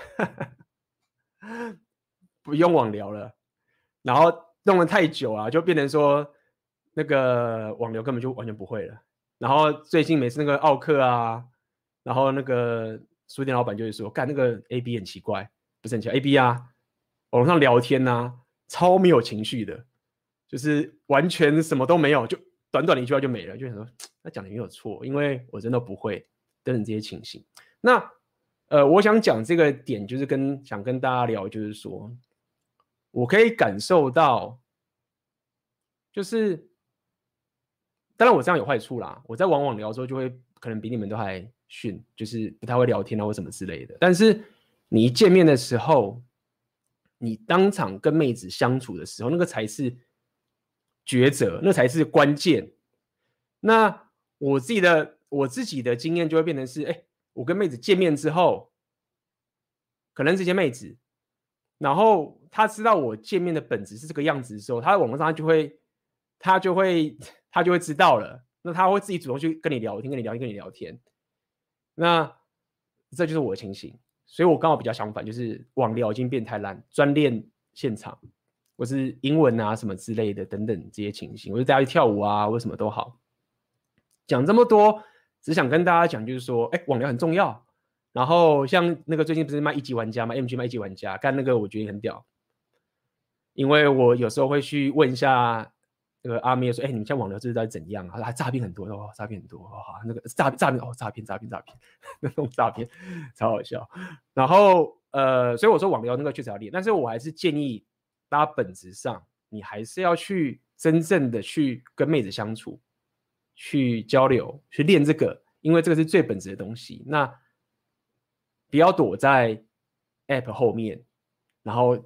不用网聊了，然后弄了太久啊，就变成说那个网聊根本就完全不会了。然后最近每次那个奥客啊，然后那个书店老板就会说，干那个 A B 很奇怪，不是很奇，A B 啊，网上聊天呐、超没有情绪的，就是完全什么都没有，就短短的一句话就没了，就想说他讲的没有错，因为我真的不会等等这些情形。那呃，我想讲这个点，就是跟想跟大家聊，就是说我可以感受到，就是当然我这样有坏处啦，我在往往聊的时候就会可能比你们都还逊，就是不太会聊天啊或什么之类的。但是你一见面的时候，你当场跟妹子相处的时候，那个才是抉择，那才是关键。那我自己的我自己的经验就会变成是：哎，我跟妹子见面之后，可能这些妹子，然后她知道我见面的本质是这个样子的时候，她在网络上就会，她就会，她就会知道了。那她会自己主动去跟你聊天，跟你聊天，跟你聊天。那这就是我的情形。所以我刚好比较相反，就是网聊已经变太烂，专练现场，或是英文啊什么之类的等等这些情形，我就大家去跳舞啊，或什么都好。讲这么多，只想跟大家讲，就是说，哎，网聊很重要。然后像那个最近不是卖一级玩家吗？MG 卖一级玩家，干那个我觉得很屌，因为我有时候会去问一下。那个阿妹说：“哎、你们像网聊这是在怎样啊？还诈骗很多哦，诈骗很多哦，那个诈诈骗哦，诈骗诈骗诈骗 那种诈骗，超好笑。然后呃，所以我说网聊那个确实要练，但是我还是建议大家本质上，你还是要去真正的去跟妹子相处，去交流，去练这个，因为这个是最本质的东西。那不要躲在 app 后面，然后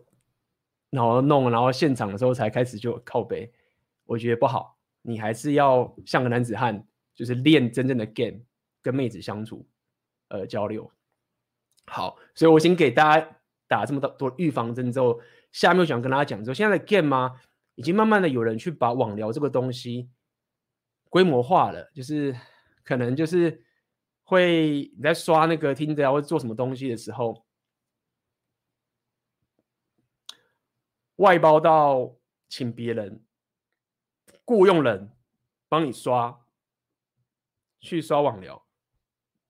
然后弄，然后现场的时候才开始就靠背。”我觉得不好，你还是要像个男子汉，就是练真正的 game，跟妹子相处，呃，交流。好，所以我先给大家打这么多预防针之后，下面我想跟大家讲说，现在的 game 吗，已经慢慢的有人去把网聊这个东西规模化了，就是可能就是会你在刷那个 Tinder 或者做什么东西的时候，外包到请别人雇佣人帮你刷，去刷网聊，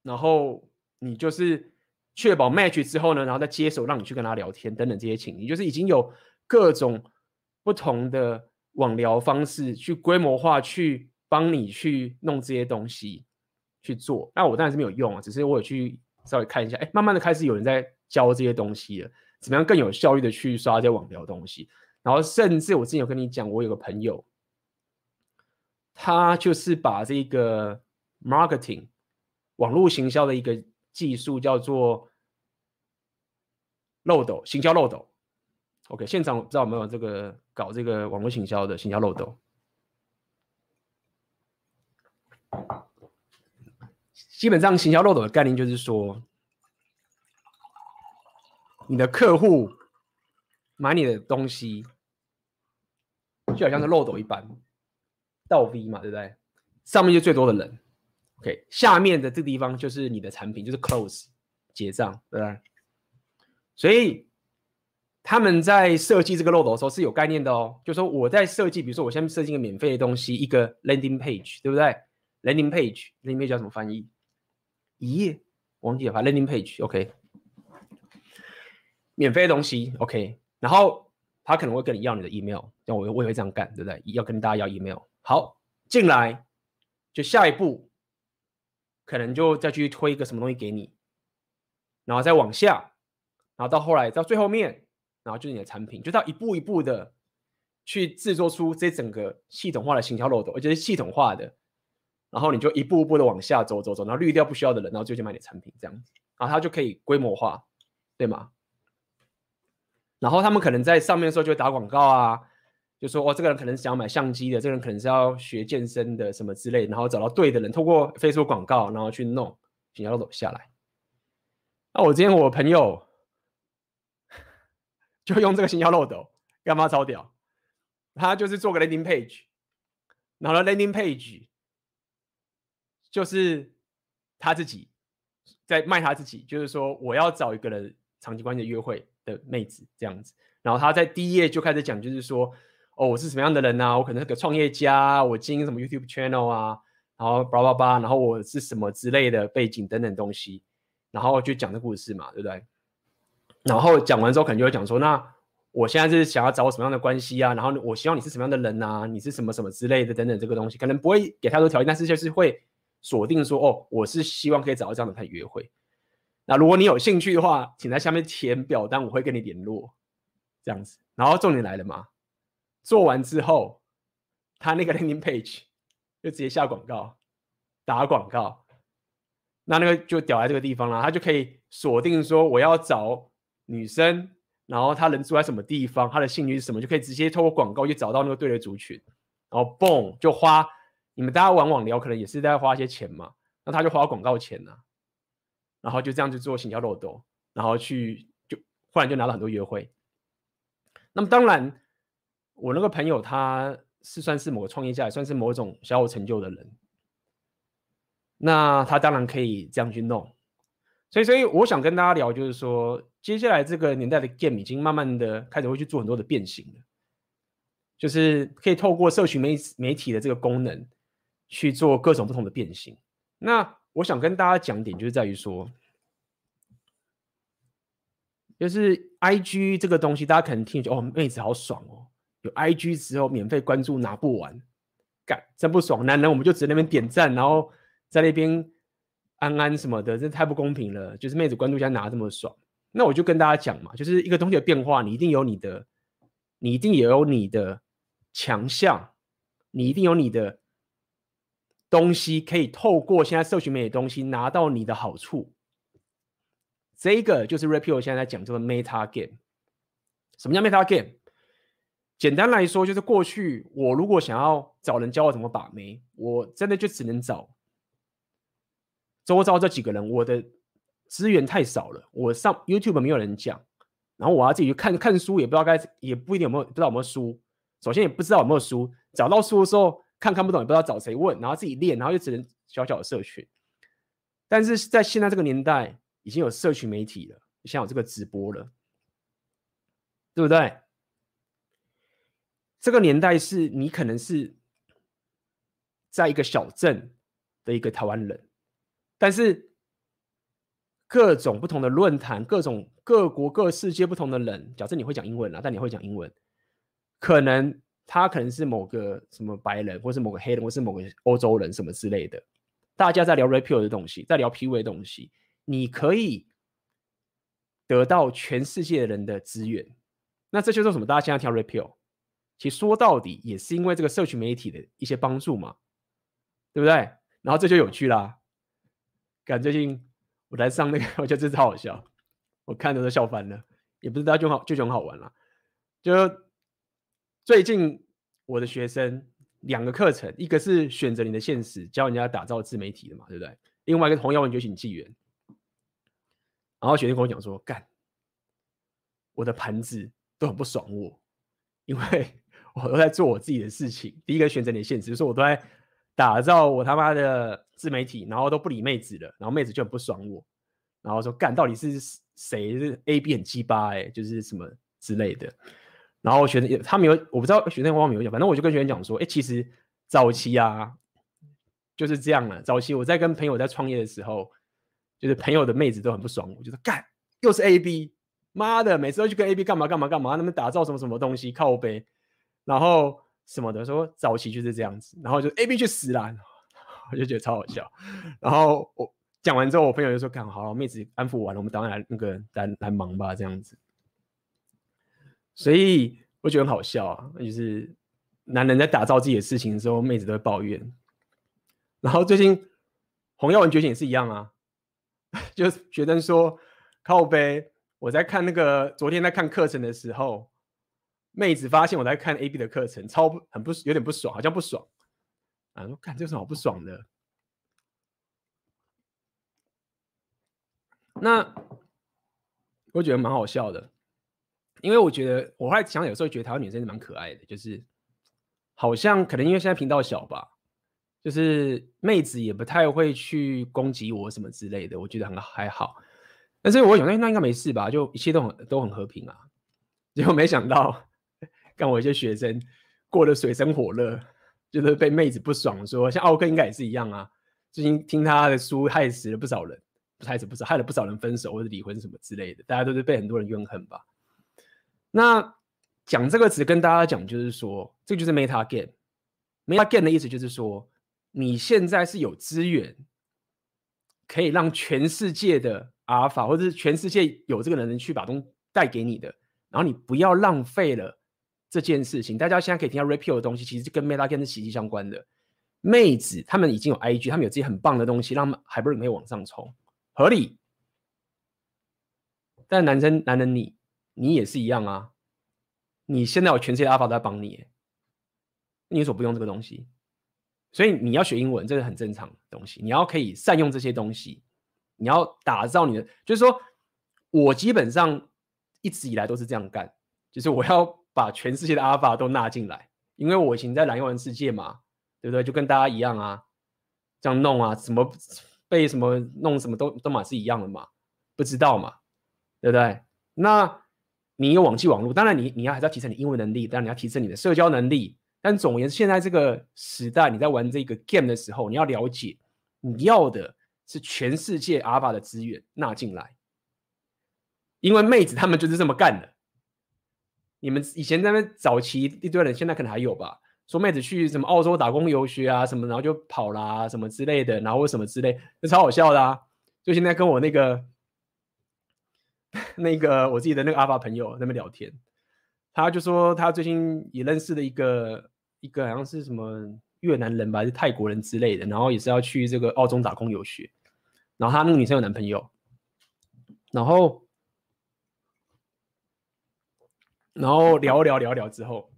然后你就是确保 match 之后呢，然后再接手让你去跟他聊天等等这些情形，就是已经有各种不同的网聊方式去规模化去帮你去弄这些东西去做。那我当然是没有用啊，只是我有去稍微看一下，哎，慢慢的开始有人在教这些东西了。怎么样更有效率的去刷这些网聊东西？然后甚至我之前有跟你讲，我有个朋友，他就是把这个 marketing 网络行销的一个技术叫做漏斗行销漏斗。OK，现场我不知道有没有这个搞这个网络行销的行销漏斗？基本上行销漏斗的概念就是说。你的客户买你的东西，就好像是漏斗一般，倒 V 嘛，对不对？上面就最多的人，OK，下面的这个地方就是你的产品，就是 close 结账，对不对？所以他们在设计这个漏斗的时候是有概念的哦，就说我在设计，比如说我先设计一个免费的东西，一个 landing page，对不对？landing page，landing page 叫什么翻译？一页，忘记了吧？landing page，OK。免费的东西，OK，然后他可能会跟你要你的 email，那我我也会这样干，对不对？要跟大家要 email。好，进来就下一步，可能就再去推一个什么东西给你，然后再往下，然后到后来到最后面，然后就是你的产品，就到一步一步的去制作出这整个系统化的行销漏斗，而且是系统化的，然后你就一步一步的往下走走走，然后滤掉不需要的人，然后就去买你的产品，这样子，然后它就可以规模化，对吗？然后他们可能在上面的时候就会打广告啊，就说哦，这个人可能想要买相机的，这个人可能是要学健身的什么之类，然后找到对的人，透过 Facebook 广告，然后去弄行销漏斗下来。那我今天我朋友 就用这个行销漏斗，干嘛超屌？他就是做个 landing page，然后 landing page 就是他自己在卖他自己，就是说我要找一个人长期关系的约会。的妹子这样子，然后他在第一页就开始讲，就是说，哦，我是什么样的人啊？我可能是个创业家，我经营什么 YouTube channel 啊，然后叭叭叭，然后我是什么之类的背景等等东西，然后就讲这故事嘛，对不对？然后讲完之后，可能就会讲说，那我现在是想要找我什么样的关系啊？然后我希望你是什么样的人啊？你是什么什么之类的等等这个东西，可能不会给太多条件，但是就是会锁定说，哦，我是希望可以找到这样的他约会。那如果你有兴趣的话，请在下面填表单，我会跟你联络，这样子。然后重点来了嘛，做完之后，他那个 landing page 就直接下广告，打广告，那那个就屌在这个地方了，他就可以锁定说我要找女生，然后他人住在什么地方，他的兴趣是什么，就可以直接透过广告去找到那个对的族群，然后嘣就花，你们大家玩网聊可能也是在花一些钱嘛，那他就花广告钱呐。然后就这样去做行销漏斗，然后去就忽然就拿了很多约会。那么当然，我那个朋友他是算是某个创业家，也算是某种小有成就的人。那他当然可以这样去弄。所以，所以我想跟大家聊，就是说，接下来这个年代的 game 已经慢慢的开始会去做很多的变形了，就是可以透过社群媒媒体的这个功能去做各种不同的变形。那我想跟大家讲点，就是在于说，就是 I G 这个东西，大家可能听就哦，妹子好爽哦，有 I G 之后免费关注拿不完，干真不爽。男人我们就只那边点赞，然后在那边安安什么的，这太不公平了。就是妹子关注一下拿这么爽，那我就跟大家讲嘛，就是一个东西的变化，你一定有你的，你一定也有你的强项，你一定有你的。东西可以透过现在社群媒体的东西拿到你的好处，这个就是 Rapio 现在在讲这个 Meta Game。什么叫 Meta Game？简单来说，就是过去我如果想要找人教我怎么把妹，我真的就只能找周遭这几个人。我的资源太少了，我上 YouTube 没有人讲，然后我要自己去看看书，也不知道该，也不一定有没有，不知道有没有书。首先也不知道有没有书，找到书的时候。看看不懂也不知道找谁问，然后自己练，然后就只能小小的社群。但是在现在这个年代，已经有社群媒体了，像有这个直播了，对不对？这个年代是你可能是在一个小镇的一个台湾人，但是各种不同的论坛，各种各国各世界不同的人，假设你会讲英文啊，但你会讲英文，可能他可能是某个什么白人，或是某个黑人，或是某个欧洲人什么之类的。大家在聊 Rapio 的东西，在聊 PUA 的东西，你可以得到全世界的人的资源。那这就是什么大家现在跳 Rapio，其实说到底也是因为这个社群媒体的一些帮助嘛，对不对？然后这就有趣啦。感最近我来上那个，我觉得这超好笑，我看着都笑翻了。也不是大家就好，就很好玩了。就最近我的学生。两个课程，一个是选择你的现实，教人家打造自媒体的嘛，对不对？另外一个《红药丸觉醒纪元》，然后学生跟我讲说：“干，我的盘子都很不爽我，因为我都在做我自己的事情。第一个选择你的现实，就是我都在打造我他妈的自媒体，然后都不理妹子了，然后妹子就很不爽我，然后说干，到底是谁是 A B 很鸡巴哎，就是什么之类的。”然后学生他没有，我不知道学生方面有讲，反正我就跟学生讲说，哎，其实早期啊就是这样了。早期我在跟朋友在创业的时候，就是朋友的妹子都很不爽，我就说干，又是 AB，妈的，每次都去跟 AB 干嘛干嘛干嘛，他们打造什么什么东西靠北，然后什么的，说早期就是这样子，然后就 AB 去死啦，我就觉得超好笑。然后我讲完之后，我朋友就说，看好了，妹子安抚完了，我们当然那个来来忙吧，这样子。所以我觉得很好笑啊，就是男人在打造自己的事情的时候，妹子都会抱怨。然后最近红药丸觉醒也是一样啊，就学生说靠背，我在看那个昨天在看课程的时候，妹子发现我在看 AB 的课程，超不很不有点不爽，好像不爽啊，说看这有什么好不爽的？那我觉得蛮好笑的。因为我觉得，我后来想，有时候觉得台湾女生是蛮可爱的，就是好像可能因为现在频道小吧，就是妹子也不太会去攻击我什么之类的，我觉得很还好。但是我想，那那应该没事吧？就一切都很都很和平啊。结果没想到，干我一些学生过得水深火热，就是被妹子不爽说，像奥克应该也是一样啊。最近听他的书害死了不少人，不害死不少，害了不少人分手或者离婚什么之类的，大家都是被很多人怨恨吧。那讲这个词跟大家讲，就是说，这就是 meta game。meta game 的意思就是说，你现在是有资源，可以让全世界的阿尔法，或者是全世界有这个人去把东带给你的，然后你不要浪费了这件事情。大家现在可以听到 Rapio 的东西，其实跟 meta game 是息息相关的。妹子他们已经有 IG，他们有自己很棒的东西，让还不如没有往上冲，合理。但男生，男人你。你也是一样啊！你现在有全世界的阿法都在帮你，你为什么不用这个东西？所以你要学英文，这是很正常的东西。你要可以善用这些东西，你要打造你的，就是说，我基本上一直以来都是这样干，就是我要把全世界的阿尔法都纳进来，因为我以前在蓝药丸世界嘛，对不对？就跟大家一样啊，这样弄啊，什么被什么弄什么都都嘛是一样的嘛，不知道嘛，对不对？那。你有网际网络，当然你你要还是要提升你英文能力，当然你要提升你的社交能力。但总而言之，现在这个时代，你在玩这个 game 的时候，你要了解，你要的是全世界阿尔法的资源纳进来，因为妹子他们就是这么干的。你们以前在那边早期一堆人，现在可能还有吧？说妹子去什么澳洲打工游学啊什么，然后就跑啦、什么之类的，然后什么之类，就超好笑的啊！就现在跟我那个。那个我自己的那个阿爸朋友那边聊天，他就说他最近也认识了一个一个好像是什么越南人吧，是泰国人之类的，然后也是要去这个澳洲打工游学，然后他那个女生有男朋友，然后然后聊聊聊聊之后，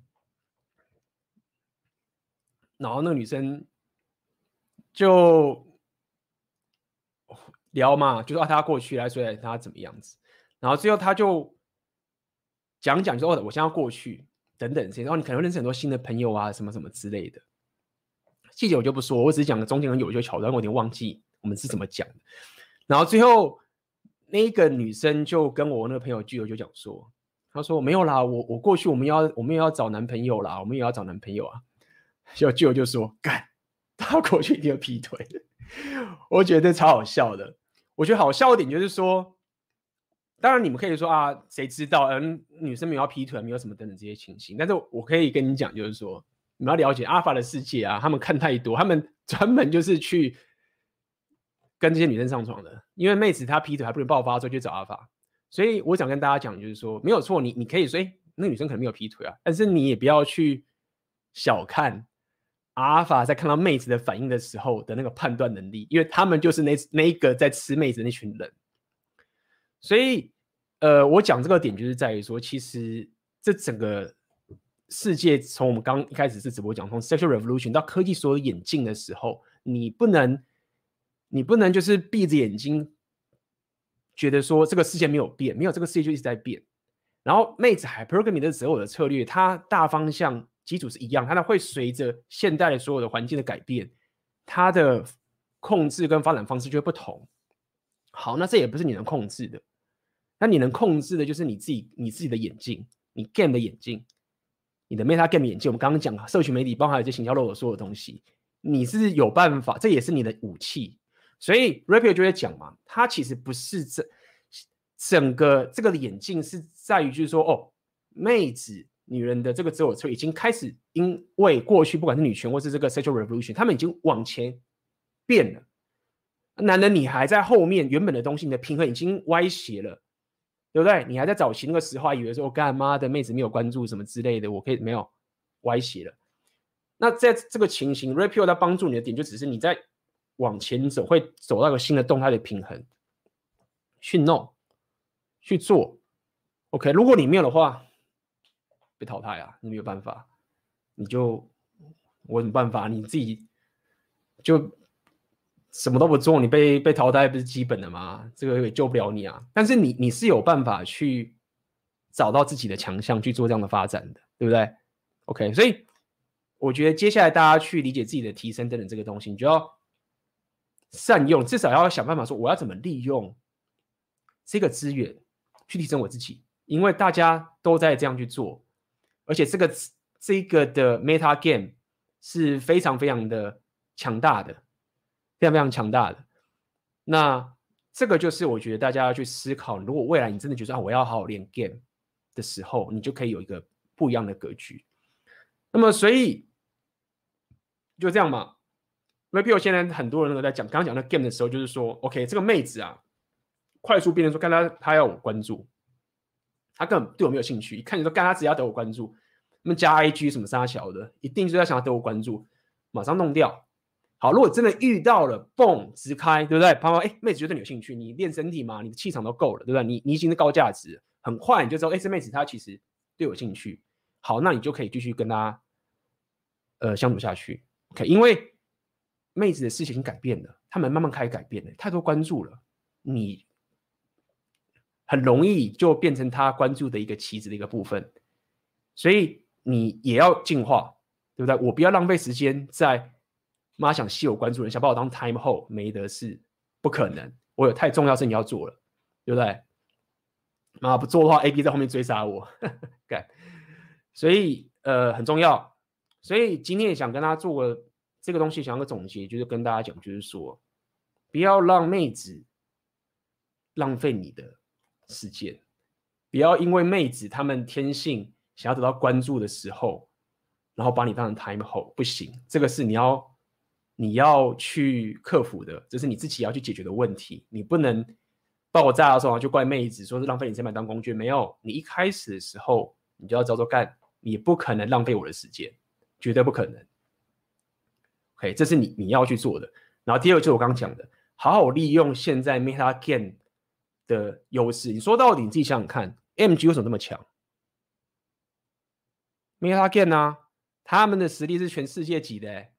然后那个女生就聊嘛，就说他过去来说他怎么样子。然后最后他就讲讲说：“哦，我现在要过去，等等这些。然后你可能会认识很多新的朋友啊，什么什么之类的。细节我就不说，我只是讲中间很有趣的桥段，我有点忘记我们是怎么讲的。然后最后那个女生就跟我那个朋友聚友就讲说，他说没有啦，我我过去我们要我们也要找男朋友啦，我们也要找男朋友啊。就舅就说干，他过去一定要劈腿。我觉得超好笑的。我觉得好笑的点就是说，当然你们可以说啊，谁知道，嗯，女生没有要劈腿，没有什么等等这些情形。但是我可以跟你讲，就是说，你们要了解阿法的世界啊，他们看太多，他们 专门就是去跟这些女生上床的。因为妹子她劈腿还不能爆发，所以去找阿法。所以我想跟大家讲，就是说，没有错，你你可以说，哎，那女生可能没有劈腿啊，但是你也不要去小看。阿尔法在看到妹子的反应的时候的那个判断能力，因为他们就是那那一个在吃妹子的那群人，所以呃，我讲这个点就是在于说，其实这整个世界从我们刚一开始是直播讲，从 sexual revolution 到科技所有演进的时候，你不能你不能就是闭着眼睛觉得说这个世界没有变，没有这个世界就一直在变，然后妹子 hypergamy 的择偶的策略，它大方向。基础是一样，它呢会随着现代的所有的环境的改变，它的控制跟发展方式就会不同。好，那这也不是你能控制的，那你能控制的就是你自己，你自己的眼镜，你 game 的眼镜，你的 meta game 眼镜。我们刚刚讲社群媒体包含一些行销漏斗所有东西，你是有办法，这也是你的武器。所以 Rapio 就会讲嘛，他其实不是这整个这个眼镜是在于就是说，哦，妹子。女人的这个自我车已经开始，因为过去不管是女权或是这个 sexual revolution，他们已经往前变了。男人，你还在后面，原本的东西，你的平衡已经歪斜了，对不对？你还在早期那个时候，还以为说我干妈的妹子没有关注什么之类的，我可以没有歪斜了。那在这个情形，Rapio 在帮助你的点，就只是你在往前走，会走到一个新的动态的平衡，去弄，去做。OK，如果你没有的话。被淘汰啊！你没有办法，你就我有什么办法？你自己就什么都不做，你被被淘汰不是基本的吗？这个也救不了你啊！但是你你是有办法去找到自己的强项去做这样的发展的，对不对？OK，所以我觉得接下来大家去理解自己的提升等等这个东西，你就要善用，至少要想办法说我要怎么利用这个资源去提升我自己，因为大家都在这样去做。而且这个这个的 meta game 是非常非常的强大的，非常非常强大的。那这个就是我觉得大家要去思考，如果未来你真的觉得啊，我要好好练 game 的时候，你就可以有一个不一样的格局。那么所以就这样嘛。Rapio 现在很多人都在讲，刚刚讲到 game 的时候，就是说，OK，这个妹子啊，快速变成说，看她她要我关注。他根本对我没有兴趣，一看你说干他只要得我关注，那么加 IG 什么杀小的，一定就在想要得我关注，马上弄掉。好，如果真的遇到了，蹦直开，对不对？旁边哎，妹子觉得你有兴趣，你练身体嘛，你的气场都够了，对不对？你你已经是高价值，很快你就知道，哎，这妹子她其实对我兴趣。好，那你就可以继续跟她呃相处下去。OK，因为妹子的事情改变了，他们慢慢开始改变了，太多关注了，你。很容易就变成他关注的一个棋子的一个部分，所以你也要进化，对不对？我不要浪费时间在妈想吸我关注人，想把我当 time hole，没得事，不可能。我有太重要事情要做了，对不对？妈不做的话，A B 在后面追杀我，干。所以呃很重要，所以今天也想跟他做个这个东西，想要个总结，就是跟大家讲，就是说不要让妹子浪费你的。时间，不要因为妹子她们天性想要得到关注的时候，然后把你当成 time hole，不行，这个是你要你要去克服的，这是你自己要去解决的问题。你不能爆炸的时候就怪妹子，说是浪费你钱买当工具。没有，你一开始的时候你就要照着干，你不可能浪费我的时间，绝对不可能。OK，这是你你要去做的。然后第二个就是我刚刚讲的，好好利用现在 Meta Game。的优势，你说到底，你自己想想看，MG 为什么这么强？MetaGen 啊，他们的实力是全世界级的，欸，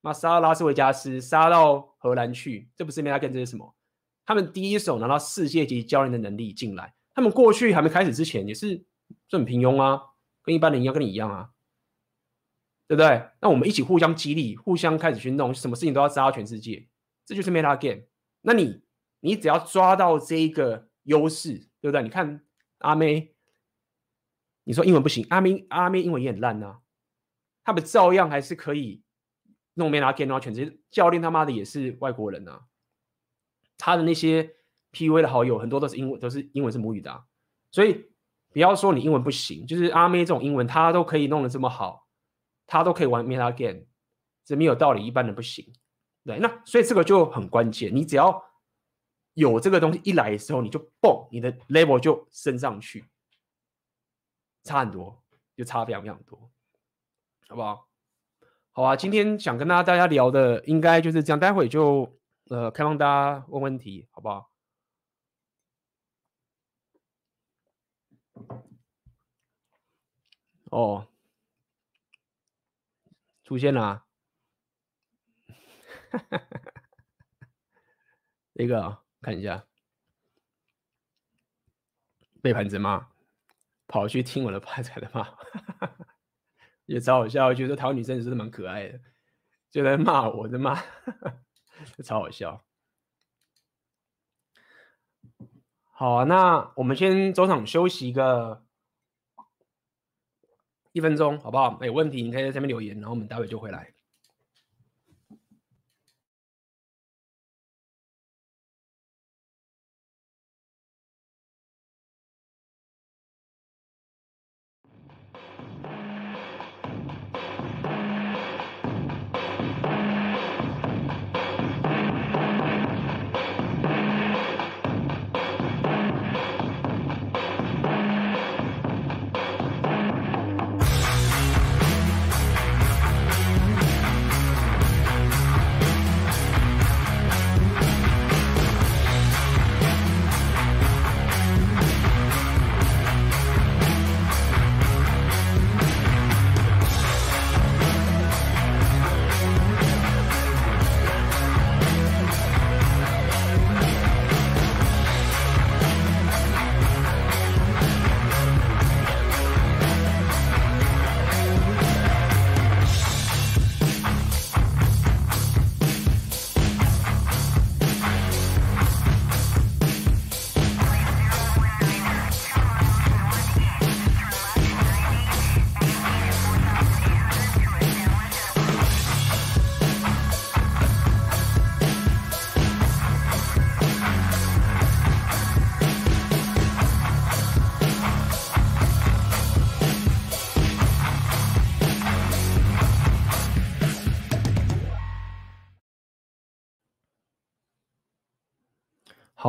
那杀到拉斯维加斯，杀到荷兰去，这不是 MetaGen 这是什么？他们第一手拿到世界级教练的能力进来，他们过去还没开始之前也是就很平庸啊，跟一般人一样，跟你一样啊，对不对？那我们一起互相激励，互相开始去弄，什么事情都要杀到全世界，这就是 Meta Game。那你你只要抓到这一个优势，对不对？你看阿妹，你说英文不行，阿妹阿妹英文也很烂呐、啊，他们照样还是可以弄 main game 啊，全职教练他妈的也是外国人啊，他的那些 PUA 的好友很多都是英文，都是英文是母语的、所以不要说你英文不行，就是阿妹这种英文他都可以弄得这么好，他都可以玩 main game，这没有道理，一般人不行。对，那所以这个就很关键。你只要有这个东西一来的时候，你就蹦，你的 level 就升上去，差很多，就差非常非常多，好不好？好啊，今天想跟大家大家聊的应该就是这样，待会就呃开放大家问问题，好不好？哦，出现了啊。那个看一下，被盘子骂，跑去听我的发财的骂，也超好笑。我觉得台湾女生真的蛮可爱的，就在骂我在骂，超好笑。好啊，那我们先中场休息一个一分钟，好不好？有问题你可以在下面留言，然后我们待会就回来。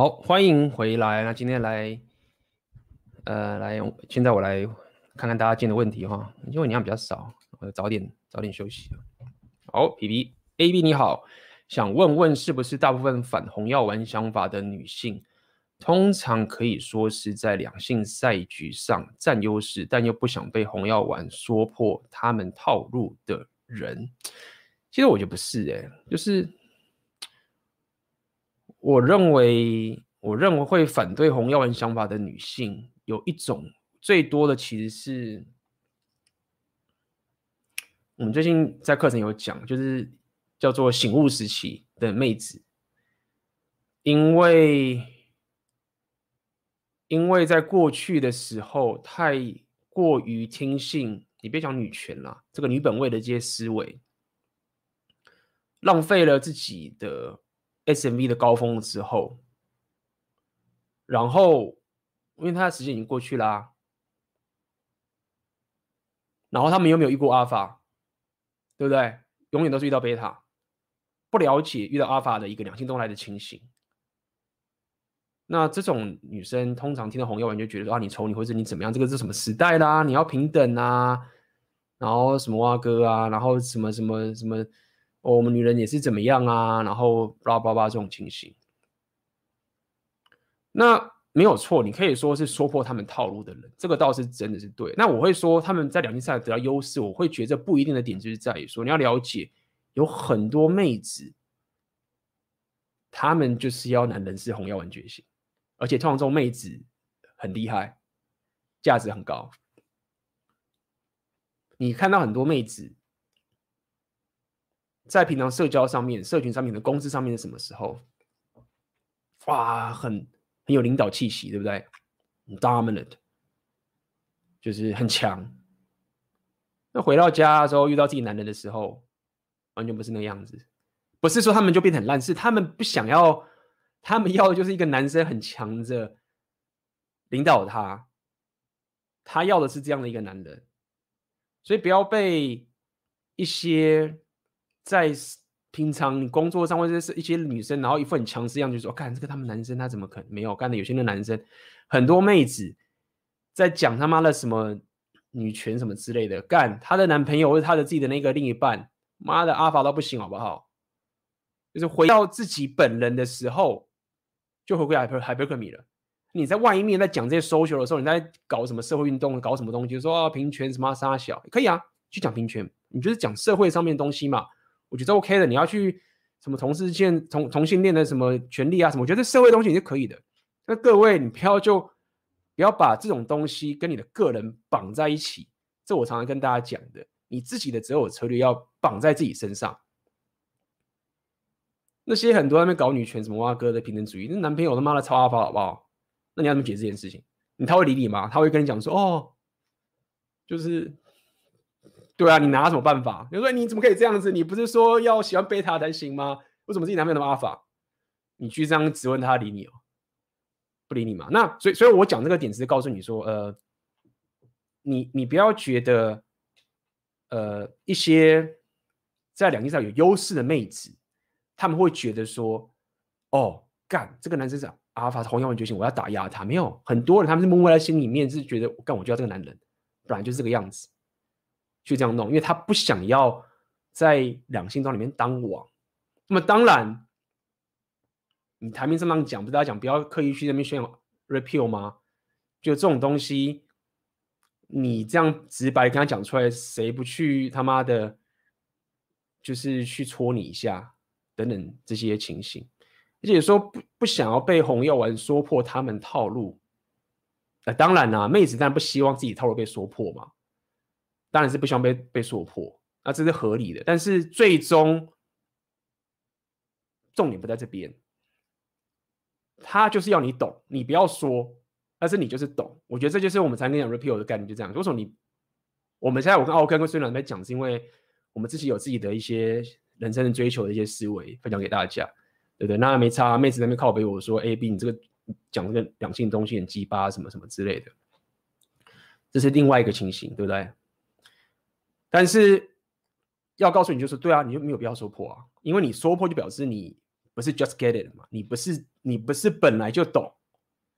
好，欢迎回来。那今天来，呃，来，现在我来看看大家进的问题哈，因为你量比较少，我早点早点休息。好，P P A B 你好，想问问是不是大部分反红药丸想法的女性，通常可以说是在两性赛局上占优势，但又不想被红药丸说破他们套路的人？其实我觉得不是、欸，就是。我认为，我认为会反对红药丸想法的女性，有一种最多的其实是，我们最近在课程有讲，就是叫做醒悟时期的妹子，因为，因为在过去的时候太过于听信，你别讲女权了，这个女本位的这些思维，浪费了自己的。SMV 的高峰之后，然后因为他的时间已经过去啦、然后他们又没有遇过阿尔法，对不对？永远都是遇到贝塔，不了解遇到阿尔法的一个两性动态的情形。那这种女生通常听到红药丸就觉得啊，你丑你或者你怎么样？这个是什么时代啦？你要平等啊，然后什么蛙哥啊，然后什么什么什么。哦、我们女人也是怎么样啊？然后巴拉巴拉这种情形，那没有错，你可以说是说破他们套路的人，这个倒是真的是对。那我会说他们在两性赛得到优势，我会觉得不一定的点就是在于说，你要了解有很多妹子，他们就是要男人是红药丸觉醒，而且通常这种妹子很厉害，价值很高。你看到很多妹子。在平常社交上面、社群上面的工资上面是什么时候？哇，很很有领导气息，对不对？Dominant，就是很强。那回到家之后遇到自己男人的时候，完全不是那个样子。不是说他们就变得很烂，是他们不想要，他们要的就是一个男生很强着领导他，他要的是这样的一个男人。所以不要被一些在平常工作上或者是一些女生，然后一副很强势样，就说：“看这个他们男生他怎么可能没有？”干的有些的男生很多妹子在讲他妈的什么女权什么之类的，干她的男朋友或者她的自己的那个另一半，妈的阿法到不行好不好？就是回到自己本人的时候，就回归 hyper hypercomy 了。你在外面在讲这些 social 的时候，你在搞什么社会运动，搞什么东西，说啊平权什么杀小可以啊，去讲平权，你就是讲社会上面的东西嘛，我觉得 OK 的。你要去什么同性恋同同性恋的什么权利啊什么，我觉得社会东西你是可以的。那各位你不要就不要把这种东西跟你的个人绑在一起，这我常常跟大家讲的，你自己的择偶策略要绑在自己身上。那些很多在那边搞女权什么哇哥的平等主义，那男朋友他妈的超阿发好不好？那你要怎么解释这件事情？你他会理你吗？他会跟你讲说：“哦，就是，对啊，你拿什么办法？你说你怎么可以这样子？你不是说要喜欢贝塔才行吗？为什么自己男朋友那么阿法？你去这样质问他，理你哦？不理你嘛？那所以，所以我讲这个点只是告诉你说，呃，你你不要觉得，呃，一些在两性上有优势的妹子，他们会觉得说，哦，干这个男生是。阿法是红颜觉醒，我要打压他。没有很多人，他们是默默在心里面是觉得，干我就要这个男人，本来就是这个样子，去这样弄，因为他不想要在两性中里面当王。那么当然，你台面上讲，不是大家讲不要刻意去那边宣扬 repeal 吗？就这种东西，你这样直白跟他讲出来，谁不去他妈的，就是去戳你一下等等这些情形。而且说不不想要被红药丸说破他们套路，呃，当然啦，妹子当然不希望自己套路被说破嘛，当然是不希望被被说破，那这是合理的。但是最终重点不在这边，他就是要你懂，你不要说，但是你就是懂。我觉得这就是我们才跟讲 repeal 的概念，就这样。为什么你我们现在我跟奥根跟孙楠在讲，是因为我们自己有自己的一些人生的追求的一些思维，分享给大家。对不对，那没差。妹子在那边靠北我说：“A B，你这个讲这个两性东西很鸡巴，什么什么之类的。”这是另外一个情形，对不对？但是要告诉你，就是对啊，你就没有必要说破啊，因为你说破就表示你不是 just get it 嘛，你不是你不是本来就懂，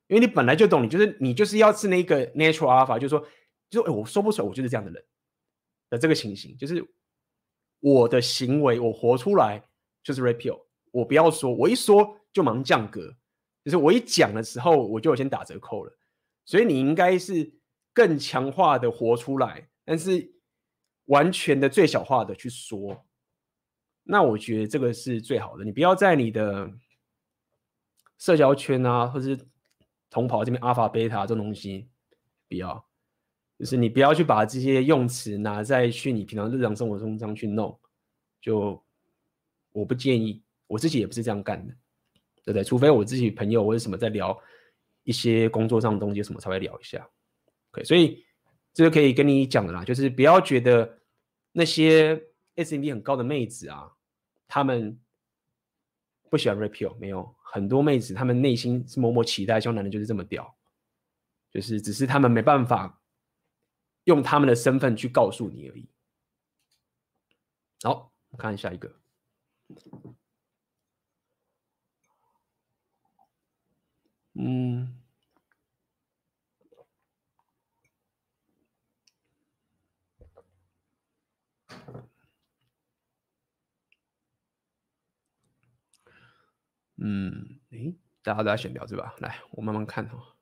因为你本来就懂，你就是你就是要是那个 natural alpha，就是说，就说、欸、我说不出来，我就是这样的人的这个情形，就是我的行为我活出来就是 repeal。我不要说，我一说就忙降格，就是我一讲的时候，我就先打折扣了。所以你应该是更强化的活出来，但是完全的最小化的去说。那我觉得这个是最好的。你不要在你的社交圈啊，或者是同跑这边阿尔法贝塔这种东西，不要，就是你不要去把这些用词拿在去你平常日常生活中这样去弄，就我不建议。我自己也不是这样干的，对不对？除非我自己朋友或者什么在聊一些工作上的东西，什么才会聊一下。OK，所以这个可以跟你讲的啦，就是不要觉得那些 SMB 很高的妹子啊，她们不喜欢 repeal，没有很多妹子，她们内心是默默期待，希望男人就是这么屌，就是只是他们没办法用他们的身份去告诉你而已。好，我看下一个。嗯，嗯，诶，大家都在选票是吧？来，我慢慢看哈。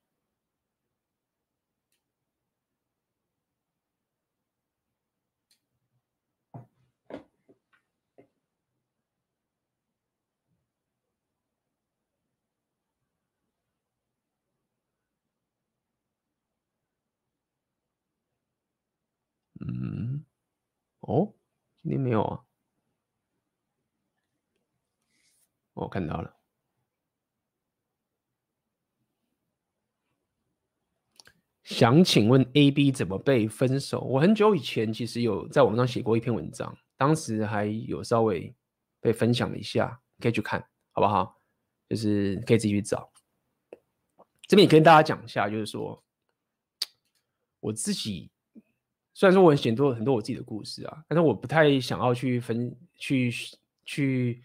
嗯，哦，今天没有啊。我、看到了。想请问 AB 怎么被分手？我很久以前其实有在网上写过一篇文章，当时还有稍微被分享了一下，可以去看，好不好？就是可以自己去找。这边也跟大家讲一下，就是说我自己虽然说我很写多很多我自己的故事啊，但是我不太想要去分去去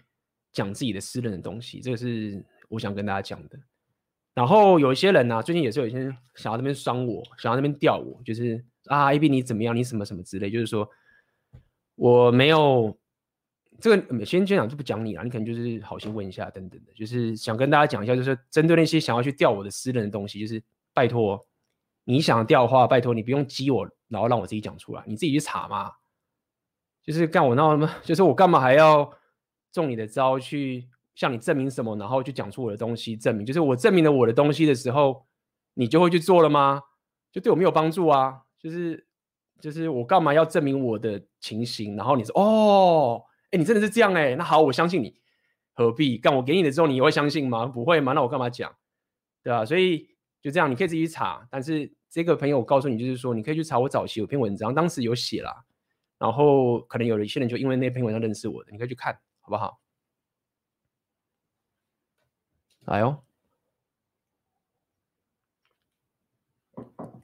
讲自己的私人的东西，这个是我想跟大家讲的。然后有一些人呢、啊，最近也是有一些人想要那边伤我，想要那边吊我，就是啊，AB 你怎么样？你什么什么之类，就是说我没有这个先先讲就不讲你了，你可能就是好心问一下等等的，就是想跟大家讲一下，就是针对那些想要去吊我的私人的东西，就是拜托你想吊的话，拜托你不用激我，然后让我自己讲出来，你自己去查嘛。就是干我闹什么？就是我干嘛还要中你的招去？向你证明什么，然后就讲出我的东西，证明就是我证明了我的东西的时候，你就会去做了吗？就对我没有帮助啊！就是就是我干嘛要证明我的情形？然后你说哦，哎，你真的是这样哎，那好，我相信你，何必干？我给你的之后，你也会相信吗？不会吗？那我干嘛讲？对吧？所以就这样，你可以自己查。但是这个朋友，我告诉你，就是说你可以去查我早期有篇文章，当时有写啦，然后可能有一些人就因为那篇文章认识我的，你可以去看，好不好？来哦，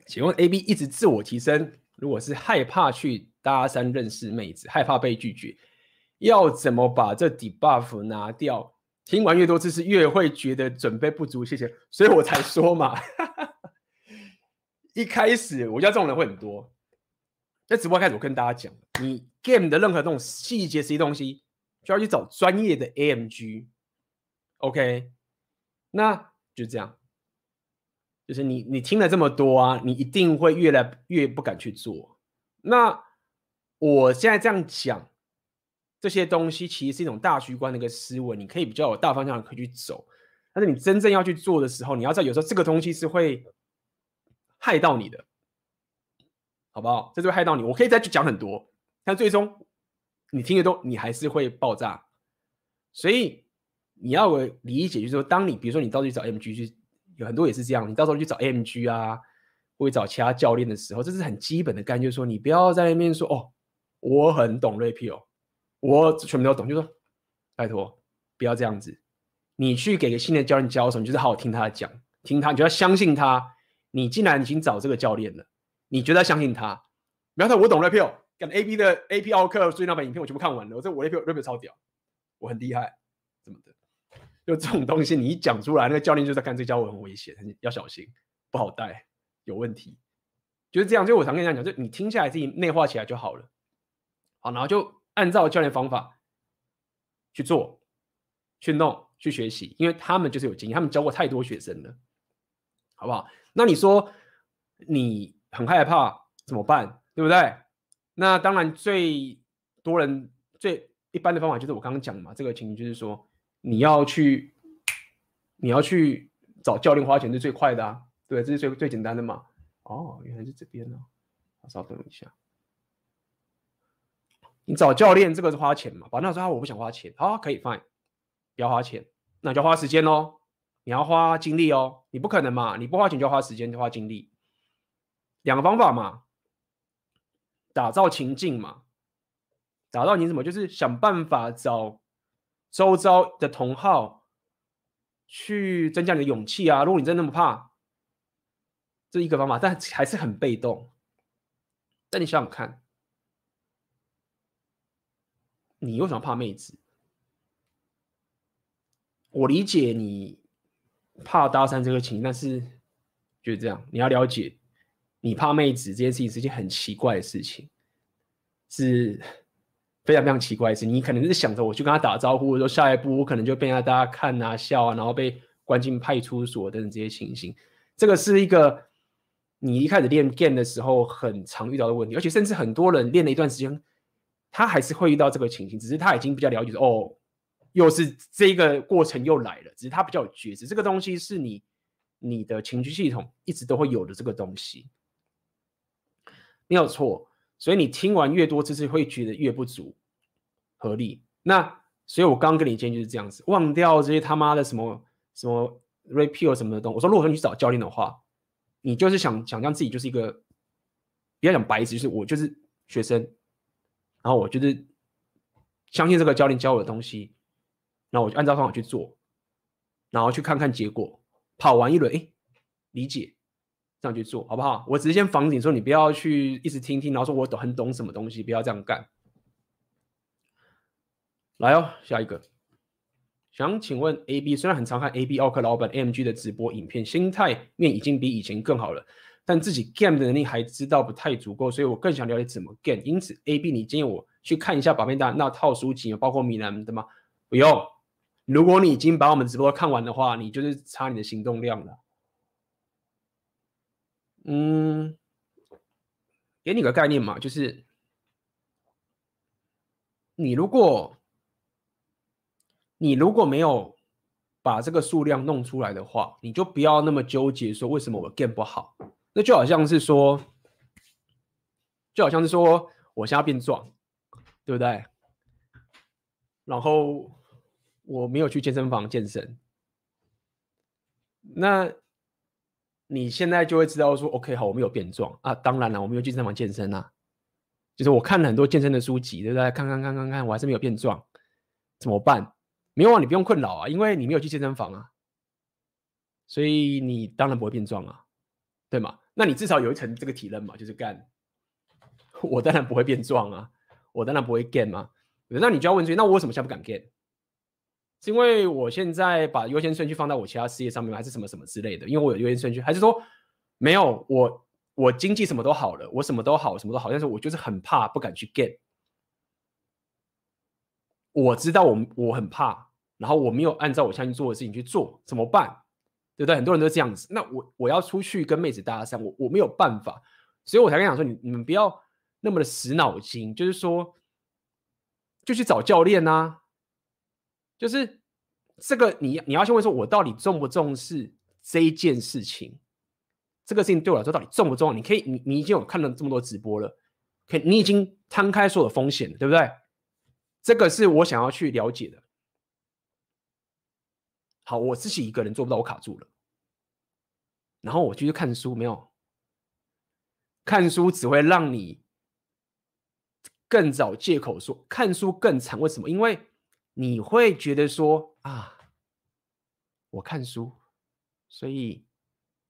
请问 AB 一直自我提升，如果是害怕去搭讪认识妹子，害怕被拒绝，要怎么把这 debuff 拿掉？听完越多次是越会觉得准备不足。谢谢，所以我才说嘛，一开始我觉得这种人会很多。在直播开始，我跟大家讲，你 game 的任何这种细节这些东西，就要去找专业的 AMG。OK。那就这样，就是你你听了这么多啊，你一定会越来越不敢去做。那我现在这样讲，这些东西其实是一种大局观的一个思维，你可以比较有大方向可以去走。但是你真正要去做的时候，你要知道有时候这个东西是会害到你的，好不好？这就会害到你。我可以再去讲很多，但最终你听得多，你还是会爆炸。所以。你要理解，就是说，当你比如说你到时候去找 MG，去，有很多也是这样，你到时候去找 MG 啊，或者找其他教练的时候，这是很基本的概念，就是说，你不要在那边说哦，我很懂 Rapio，我全部都懂，就是说，拜托，不要这样子。你去给个新的教练教什么，你就是好好听他讲，听他，你就要相信他。你既然已经找这个教练了，你就要相信他。不要说我懂 Rapio，跟 AB 的 AP 奥克最近那版影片我全部看完了，我这我 Rapio Rapio 超屌，我很厉害，怎么的？就这种东西，你一讲出来，那个教练就在看这家伙很危险，要小心，不好带，有问题。就是这样，就我常跟人家讲，就你听下来自己内化起来就好了。好，然后就按照教练方法去做、去弄、去学习，因为他们就是有经验，他们教过太多学生了，好不好？那你说你很害怕怎么办？对不对？那当然，最多人最一般的方法就是我刚刚讲嘛，这个情形就是说。你要去，你要去找教练花钱是最快的啊，对，这是最最简单的嘛。哦，原来是这边呢，稍等一下。你找教练这个是花钱嘛？宝那说我不想花钱，好，可以，fine，不要花钱，那就花时间哦。你要花精力哦，你不可能嘛，你不花钱就花时间，就花精力。两个方法嘛，打造情境嘛，打造你什么？就是想办法找。周遭的同好去增加你的勇气啊！如果你真的那么怕，这一个方法，但还是很被动。但你想想看，你为什么怕妹子？我理解你怕搭讪这个情，但是就是这样，你要了解，你怕妹子这件事情是一件很奇怪的事情，是。非常非常奇怪的是，你可能是想着我去跟他打招呼，说下一步我可能就被他大家看啊笑啊，然后被关进派出所等等这些情形。这个是一个你一开始练 game 的时候很常遇到的问题，而且甚至很多人练了一段时间，他还是会遇到这个情形，只是他已经比较了解说哦，又是这个过程又来了，只是他比较有觉知，这个东西是你你的情绪系统一直都会有的这个东西，没有错。所以你听完越多次，是会觉得越不足，合理。那所以我刚跟你建议就是这样子，忘掉这些他妈的什么什么 repeal 什么的东西。我说，如果说你去找教练的话，你就是想想象自己就是一个，不要讲白纸，就是我就是学生，然后我就是相信这个教练教我的东西，然后我就按照方法去做，然后去看看结果，跑完一轮，哎，理解，这样去做好不好？我只是先防止你说你不要去一直听听，然后说我懂很懂什么东西，不要这样干。来哦，下一个。想请问 A B，虽然很常看 A B 奥克老板 M G 的直播影片，心态面已经比以前更好了，但自己 game 的能力还知道不太足够，所以我更想了解怎么 game。因此 A B，你建议我去看一下把妹大那套书籍，包括米兰的吗？不用。如果你已经把我们直播看完的话，你就是差你的行动量了。嗯，给你个概念嘛，就是你如果。你如果没有把这个数量弄出来的话，你就不要那么纠结说为什么我 game 不好。那就好像是说，就好像是说我现在变壮，对不对？然后我没有去健身房健身，那你现在就会知道说，OK，好，我没有变壮啊。当然了，我没有去健身房健身啊，就是我看了很多健身的书籍，对不对？看看看看看，我还是没有变壮，怎么办？没有啊，你不用困扰啊，因为你没有去健身房啊，所以你当然不会变壮啊，对吗？那你至少有一层这个体认嘛，就是干，我当然不会变壮啊，我当然不会 gain 嘛。那你就要问自己，那我为什么现在不敢 gain？是因为我现在把优先顺序放在我其他事业上面，还是什么什么之类的？因为我有优先顺序，还是说没有？我我经济什么都好了，我什么都好，什么都好，但是我就是很怕，不敢去 get。我知道我我很怕，然后我没有按照我相信做的事情去做，怎么办？对不对？很多人都这样子。那我我要出去跟妹子搭讪，我我没有办法，所以我才跟你讲说，你你们不要那么的死脑筋，就是说，就去找教练啊。就是这个你，你要先问说，我到底重不重视这一件事情？这个事情对我来说到底重不重要？你可以，你你已经有看了这么多直播了，可，你已经摊开所有风险了，对不对？这个是我想要去了解的。好，我自己一个人做不到，我卡住了。然后我继续看书，没有看书只会让你更找借口说看书更惨。为什么？因为你会觉得说啊，我看书，所以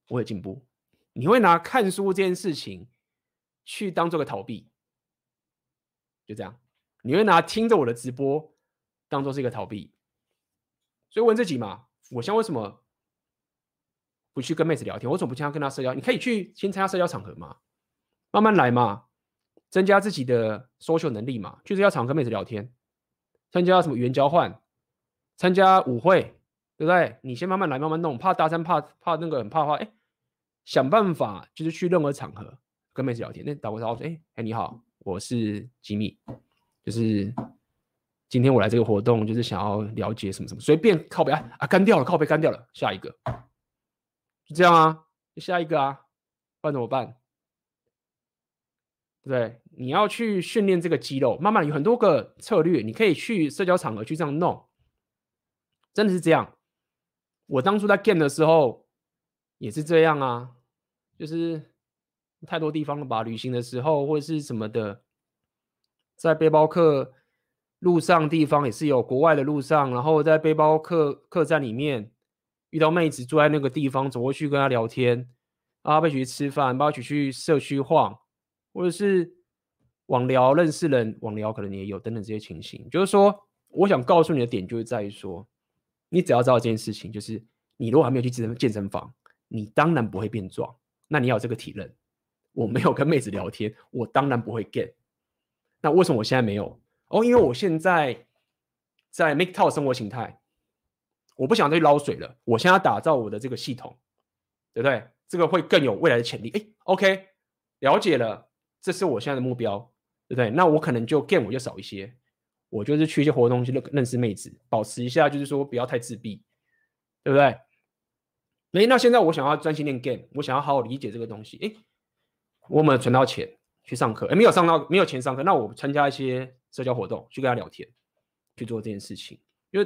我有进步。你会拿看书这件事情去当做个逃避，就这样。你会拿听着我的直播当做是一个逃避，所以问自己嘛，我现在为什么不去跟妹子聊天？我怎么不经常跟她社交？你可以去先参加社交场合嘛，慢慢来嘛，增加自己的 social 能力嘛，去社交场合跟妹子聊天，参加什么语言交换，参加舞会，对不对？你先慢慢来，慢慢弄，怕大三，怕怕那个很怕的话，哎，想办法就是去任何场合跟妹子聊天。那打过招呼，哎哎，你好，我是吉米。就是今天我来这个活动，就是想要了解什么什么，随便靠北啊啊，干掉了，靠北干掉了，下一个，就这样啊，下一个啊，不然怎么办？对不对？你要去训练这个肌肉，慢慢有很多个策略，你可以去社交场合去这样弄，真的是这样。我当初在 game 的时候也是这样啊，就是太多地方了吧，旅行的时候或者是什么的。在背包客路上地方也是有国外的路上，然后在背包客客栈里面遇到妹子住在那个地方，走过去跟她聊天，啊，一起去吃饭，包括一起去社区晃，或者是网聊认识人，网聊可能你也有等等这些情形。就是说，我想告诉你的点就是在于说，你只要知道这件事情，就是你如果还没有去健身健身房，你当然不会变壮，那你要有这个体认。我没有跟妹子聊天，我当然不会 get。那为什么我现在没有？哦，因为我现在在 make 套生活形态，我不想再去捞水了。我现在要打造我的这个系统，对不对？这个会更有未来的潜力。哎，OK，了解了，这是我现在的目标，对不对？那我可能就 game 我就少一些，我就是去一些活动去认认识妹子，保持一下，就是说不要太自闭，对不对？哎，那现在我想要专心练 game，我想要好好理解这个东西。哎，我们存到钱。去上课，哎，没有上到，没有钱上课，那我参加一些社交活动，去跟他聊天，去做这件事情，因为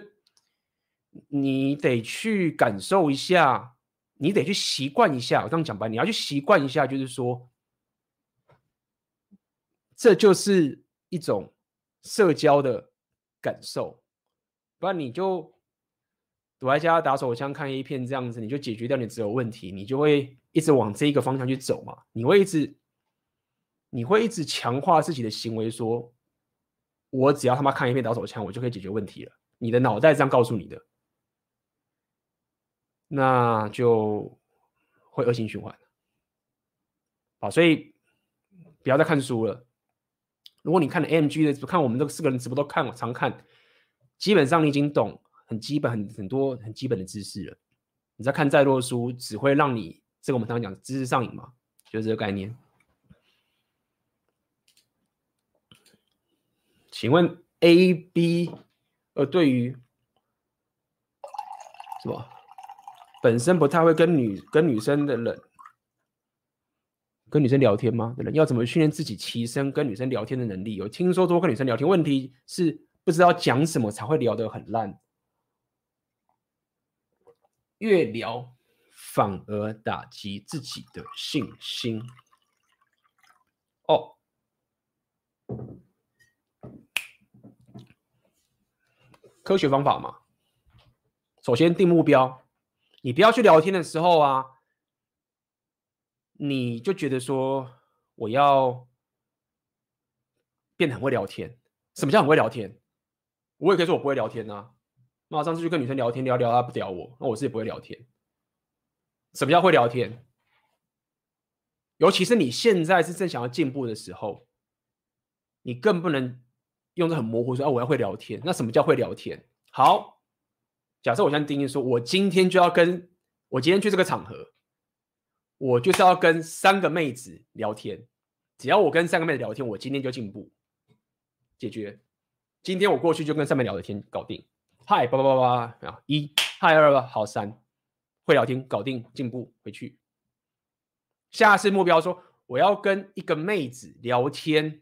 你得去感受一下你得去习惯一下。我这样讲白，你要去习惯一下，就是说，这就是一种社交的感受，不然你就躲在家打手枪看 A 片这样子，你就解决掉你只有问题，你就会一直往这一个方向去走嘛。你会一直，你会一直强化自己的行为，说，我只要他妈看一片打手枪，我就可以解决问题了。你的脑袋这样告诉你的。那就会恶性循环，好，所以不要再看书了。如果你看了 AMG 的，看我们这四个人直播都看，常看，基本上你已经懂很基本、很很多很基本的知识了。你再看再多的书，只会让你这个我们常常讲知识上瘾嘛，就是这个概念。请问 A、B，呃，对于什么？本身不太会跟女跟女生的人，跟女生聊天吗？人要怎么训练自己提升跟女生聊天的能力？有听说多跟女生聊天，问题是不知道讲什么才会聊得很烂，越聊反而打击自己的信心。哦，科学方法嘛，首先定目标。你不要去聊天的时候啊，你就觉得说我要变得很会聊天。什么叫很会聊天？我也可以说我不会聊天啊。那我上次去跟女生聊天，聊聊她不屌我，那我自己不会聊天。什么叫会聊天？尤其是你现在是正想要进步的时候，你更不能用的很模糊说啊，我要会聊天。那什么叫会聊天？好。假设我现在定义说，我今天就要跟我今天去这个场合，我就是要跟三个妹子聊天。只要我跟三个妹子聊天，我今天就进步，解决。今天我过去就跟上面聊的天，搞定。嗨，八八八八啊，一，嗨二八，好三，会聊天，搞定，进步，回去。下次目标说，我要跟一个妹子聊天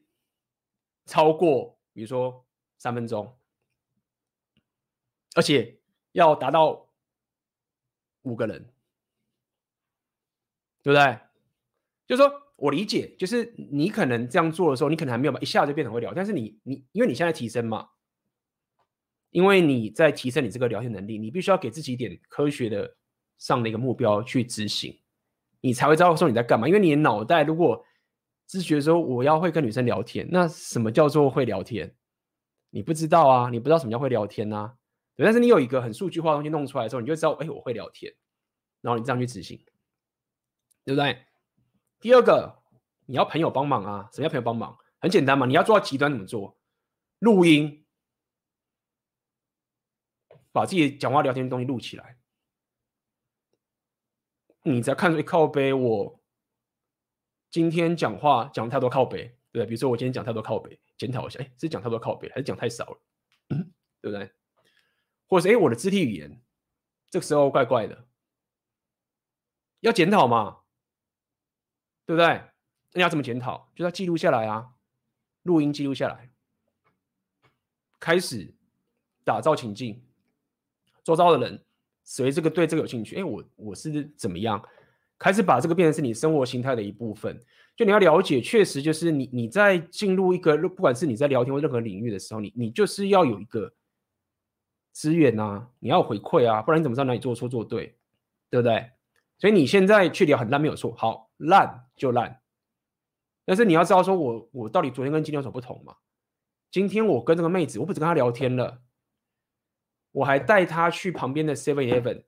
超过，比如说三分钟，而且。要达到五个人，对不对？就是说我理解，就是你可能这样做的时候，你可能还没有一下就变成会聊，但是你你因为你现在提升嘛，因为你在提升你这个聊天能力，你必须要给自己一点科学的上的一个目标去执行，你才会知道说你在干嘛。因为你的脑袋如果自觉说我要会跟女生聊天，那什么叫做会聊天？你不知道啊，你不知道什么叫会聊天啊。对，但是你有一个很数据化的东西弄出来的时候，你就知道，哎，我会聊天，然后你这样去执行，对不对？第二个，你要朋友帮忙啊，什么叫朋友帮忙？很简单嘛，你要做到极端怎么做？录音，把自己讲话聊天的东西录起来，你只要看出靠背，我今天讲话讲太多靠背，对不对？比如说我今天讲太多靠背，检讨一下，哎，是讲太多靠背，还是讲太少了？对不对？或者是哎，我的肢体语言这个时候怪怪的，要检讨嘛，对不对？那要怎么检讨？就要记录下来啊，录音记录下来，开始打造情境，周遭的人随这个对这个有兴趣，哎，我我是怎么样？开始把这个变成是你生活形态的一部分。就你要了解，确实就是你你在进入一个不管是你在聊天或任何领域的时候，你你就是要有一个。资源啊，你要回馈啊，不然你怎么知道哪里做错做对，对不对？所以你现在去聊很烂没有错，好，烂就烂，但是你要知道说我，我到底昨天跟今天有什么不同嘛？今天我跟这个妹子，我不止跟她聊天了，我还带她去旁边的 Seven Eleven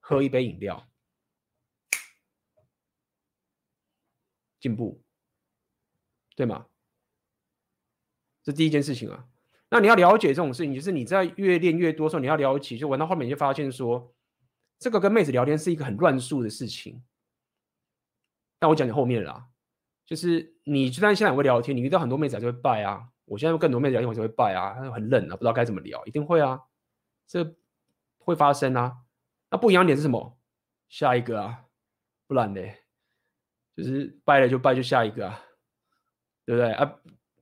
喝一杯饮料，进步，对吗？这第一件事情啊。那你要了解这种事情，就是你在越练越多的时候，你要了解，就玩到后面你就发现说，这个跟妹子聊天是一个很乱数的事情。但我讲你后面啦，就是你就算现在会聊天，你遇到很多妹子还是会拜啊。我现在跟更多妹子聊天，我就会拜啊，很冷啊，不知道该怎么聊，一定会啊，这会发生啊。那不一样点是什么？下一个啊，不然呢，就是拜了就拜，就下一个啊，对不对啊？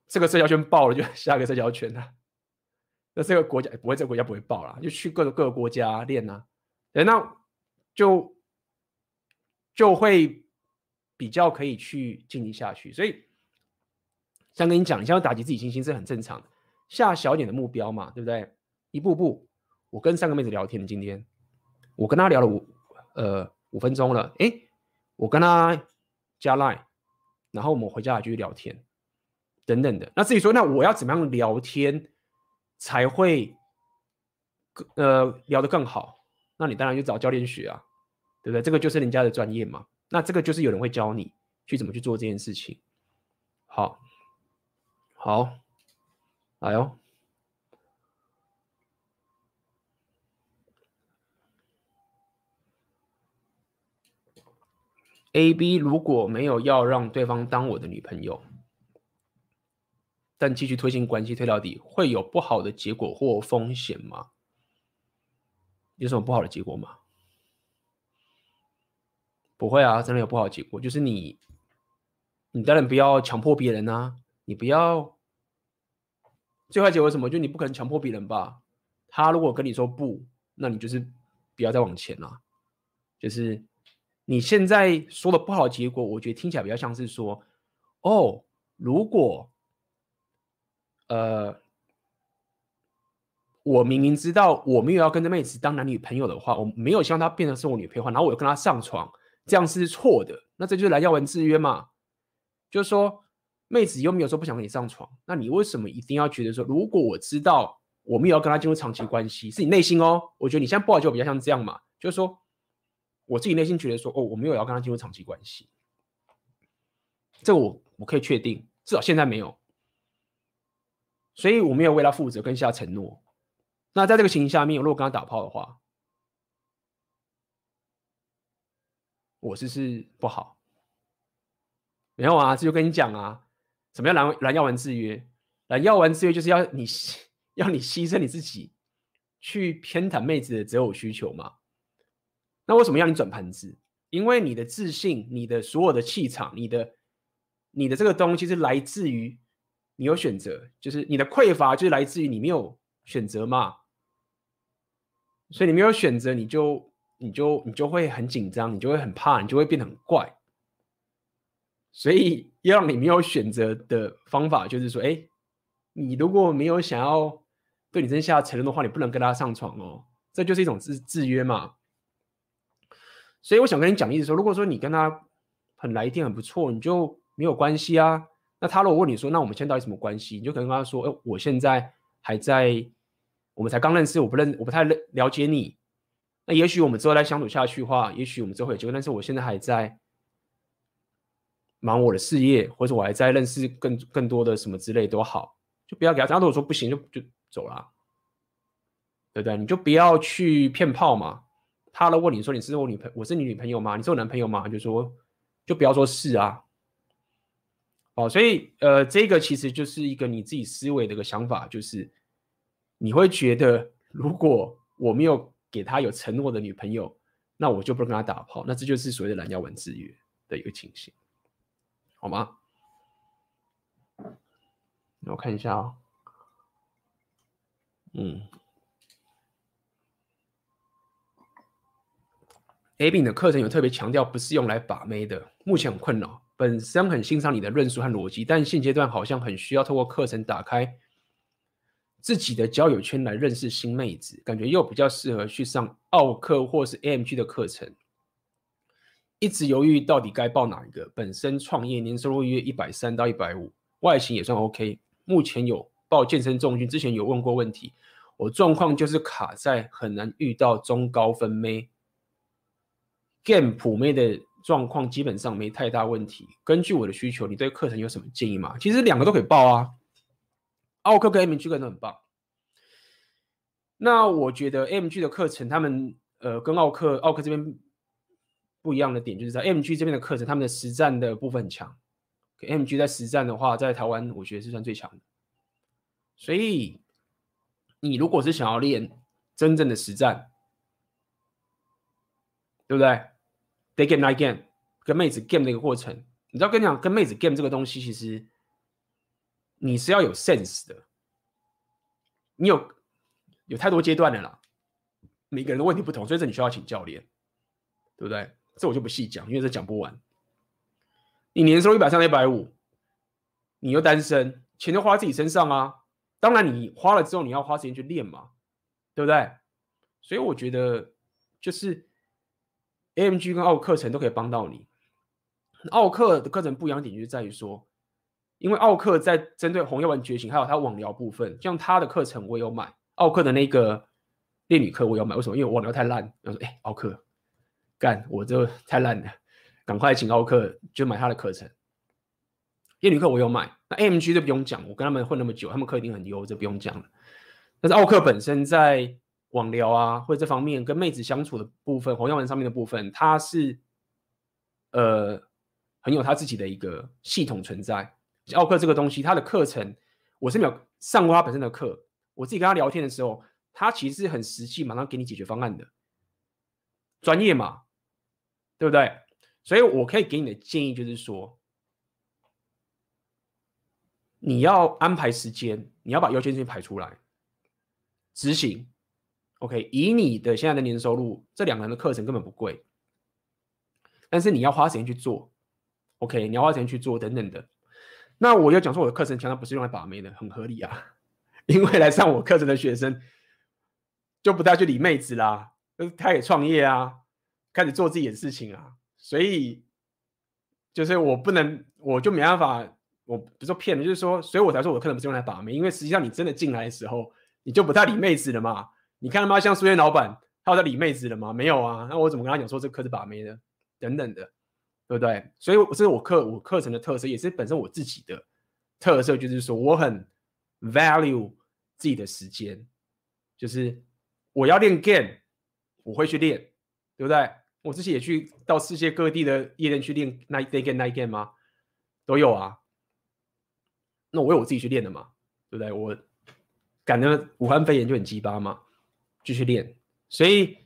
这个社交圈爆了，就 下一个社交圈了。那这个国家不会，这个国家不会爆了，就去各个各个国家练呐。哎，那就就会比较可以去进行下去。所以，像跟你讲，你想要打击自己信心是很正常的，下小点的目标嘛，对不对？一步步，我跟三个妹子聊天，今天我跟她聊了五呃五分钟了，诶，我跟她加 line，然后我们回家继续聊天，等等的。那至于说，那我要怎么样聊天才会呃聊得更好？那你当然就找教练学啊，对不对？这个就是人家的专业嘛。那这个就是有人会教你去怎么去做这件事情。好，好，来哦。A、B 如果没有要让对方当我的女朋友，但继续推进关系推到底，会有不好的结果或风险吗？有什么不好的结果吗？不会啊，真的有不好的结果，就是你，你当然不要强迫别人啊，你不要。最坏结果什么？就你不可能强迫别人吧？他如果跟你说不，那你就是不要再往前了，就是。你现在说的不好的结果，我觉得听起来比较像是说，哦，如果，呃，我明明知道我没有要跟这妹子当男女朋友的话，我没有希望她变成是我女朋友的话，然后我又跟她上床，这样是错的，那这就是来要文制约嘛？就是说，妹子又没有说不想跟你上床，那你为什么一定要觉得说，如果我知道我们有要跟他进入长期关系，是你内心哦？我觉得你现在不好就比较像这样嘛，就是说。我自己内心觉得说，哦，我没有要跟他进入长期关系，这我我可以确定，至少现在没有，所以我没有为他负责跟下承诺。那在这个情形下面，如果跟他打炮的话，我是是不好。没有啊，这就跟你讲啊，什么叫蓝蓝药丸制约？蓝药丸制约就是要你要你牺牲你自己，去偏袒妹子的择偶需求嘛。那为什么要你转盘子？因为你的自信、你的所有的气场、你的、你的这个东西是来自于你有选择，就是你的匮乏就是来自于你没有选择嘛。所以你没有选择，你就、你就、你就会很紧张，你就会很怕，你就会变得很怪。所以要让你没有选择的方法，就是说，哎，你如果没有想要对你真下承诺的话，你不能跟他上床哦。这就是一种制制约嘛。所以我想跟你讲，意思说，如果说你跟他很来电很不错，你就没有关系啊。那他如果问你说，那我们现在到底什么关系？你就可能跟他说，哎，我现在还在，我们才刚认识，我不认，我不太了解你。那也许我们之后再相处下去的话，也许我们之后会有机会，但是我现在还在忙我的事业，或者我还在认识更更多的什么之类都好，就不要给他。他如果说不行，就就走了，对不对？你就不要去骗炮嘛。他如果你说你是我女朋，我是你女朋友吗？你是我男朋友吗？就说，就不要说是啊。哦，所以呃，这个其实就是一个你自己思维的一个想法，就是你会觉得，如果我没有给他有承诺的女朋友，那我就不能跟他打炮，那这就是所谓的蓝药丸制约的一个情形，好吗？我看一下啊、哦，嗯。A B 的课程有特别强调，不是用来把妹的。目前很困扰，本身很欣赏你的论述和逻辑，但现阶段好像很需要透过课程打开自己的交友圈来认识新妹子，感觉又比较适合去上奥客或是 AMG 的课程。一直犹豫到底该报哪一个。本身创业，年收入约一百三到一百五，外形也算 OK。目前有报健身重训，之前有问过问题。我状况就是卡在很难遇到中高分妹。game 普妹的状况基本上没太大问题。根据我的需求，你对课程有什么建议吗？其实两个都可以报啊，奥克跟 MG 课程都很棒。那我觉得 MG 的课程，他们呃跟奥克奥克这边不一样的点，就是在 MG 这边的课程，他们的实战的部分很强。MG 在实战的话，在台湾我觉得是算最强的。所以你如果是想要练真正的实战，对不对？Day game night game，跟妹子 game 的一个过程，你知道跟你讲，跟妹子 game 这个东西，其实你是要有 sense 的。你有有太多阶段的啦，每个人的问题不同，所以这你需要请教练，对不对？这我就不细讲，因为这讲不完。你年收入一百三、一百五，你又单身，钱都花在自己身上啊。当然，你花了之后，你要花时间去练嘛，对不对？所以我觉得，就是 AMG 跟奥课程都可以帮到你。奥课的课程不一样点就在于说，因为奥克在针对红药丸觉醒，还有他网聊部分，像他的课程我有买，奥克的那个恋女课我有买。为什么？因为网聊太烂。我说，哎，奥克干，我这太烂了。赶快请奥克就买他的课程，夜女课我有买，那 AMG 就不用讲，我跟他们混那么久，他们课一定很优，这不用讲了。但是奥克本身在网聊啊或者这方面跟妹子相处的部分，红药丸上面的部分，他是呃很有他自己的一个系统存在。奥克这个东西，他的课程我是没有上过他本身的课，我自己跟他聊天的时候，他其实是很实际，马上给你解决方案的，专业嘛，对不对？所以我可以给你的建议就是说，你要安排时间，你要把优先顺序排出来执行。OK，以你的现在的年收入，这两个人的课程根本不贵，但是你要花时间去做。OK，你要花时间去做等等的。那我要讲说我的课程强调不是用来把妹的，很合理啊，因为来上我课程的学生就不太去理妹子啦，他也创业啊，开始做自己的事情啊。所以，就是我不能，我就没办法，我不是骗人，就是说，所以我才说我的课程不是用来把妹，因为实际上你真的进来的时候，你就不太理妹子了嘛。你看他妈像书店老板，他有在理妹子了吗？没有啊。那我怎么跟他讲说这课是把妹的？等等的，对不对？所以这是我课我课程的特色，也是本身我自己的特色，就是说我很 value 自己的时间，就是我要练 game，我会去练，对不对？我之前也去到世界各地的夜店去练 night day game night game 吗？都有啊。那我有我自己去练的嘛，对不对？我赶着武汉肺炎就很鸡巴嘛，继续练。所以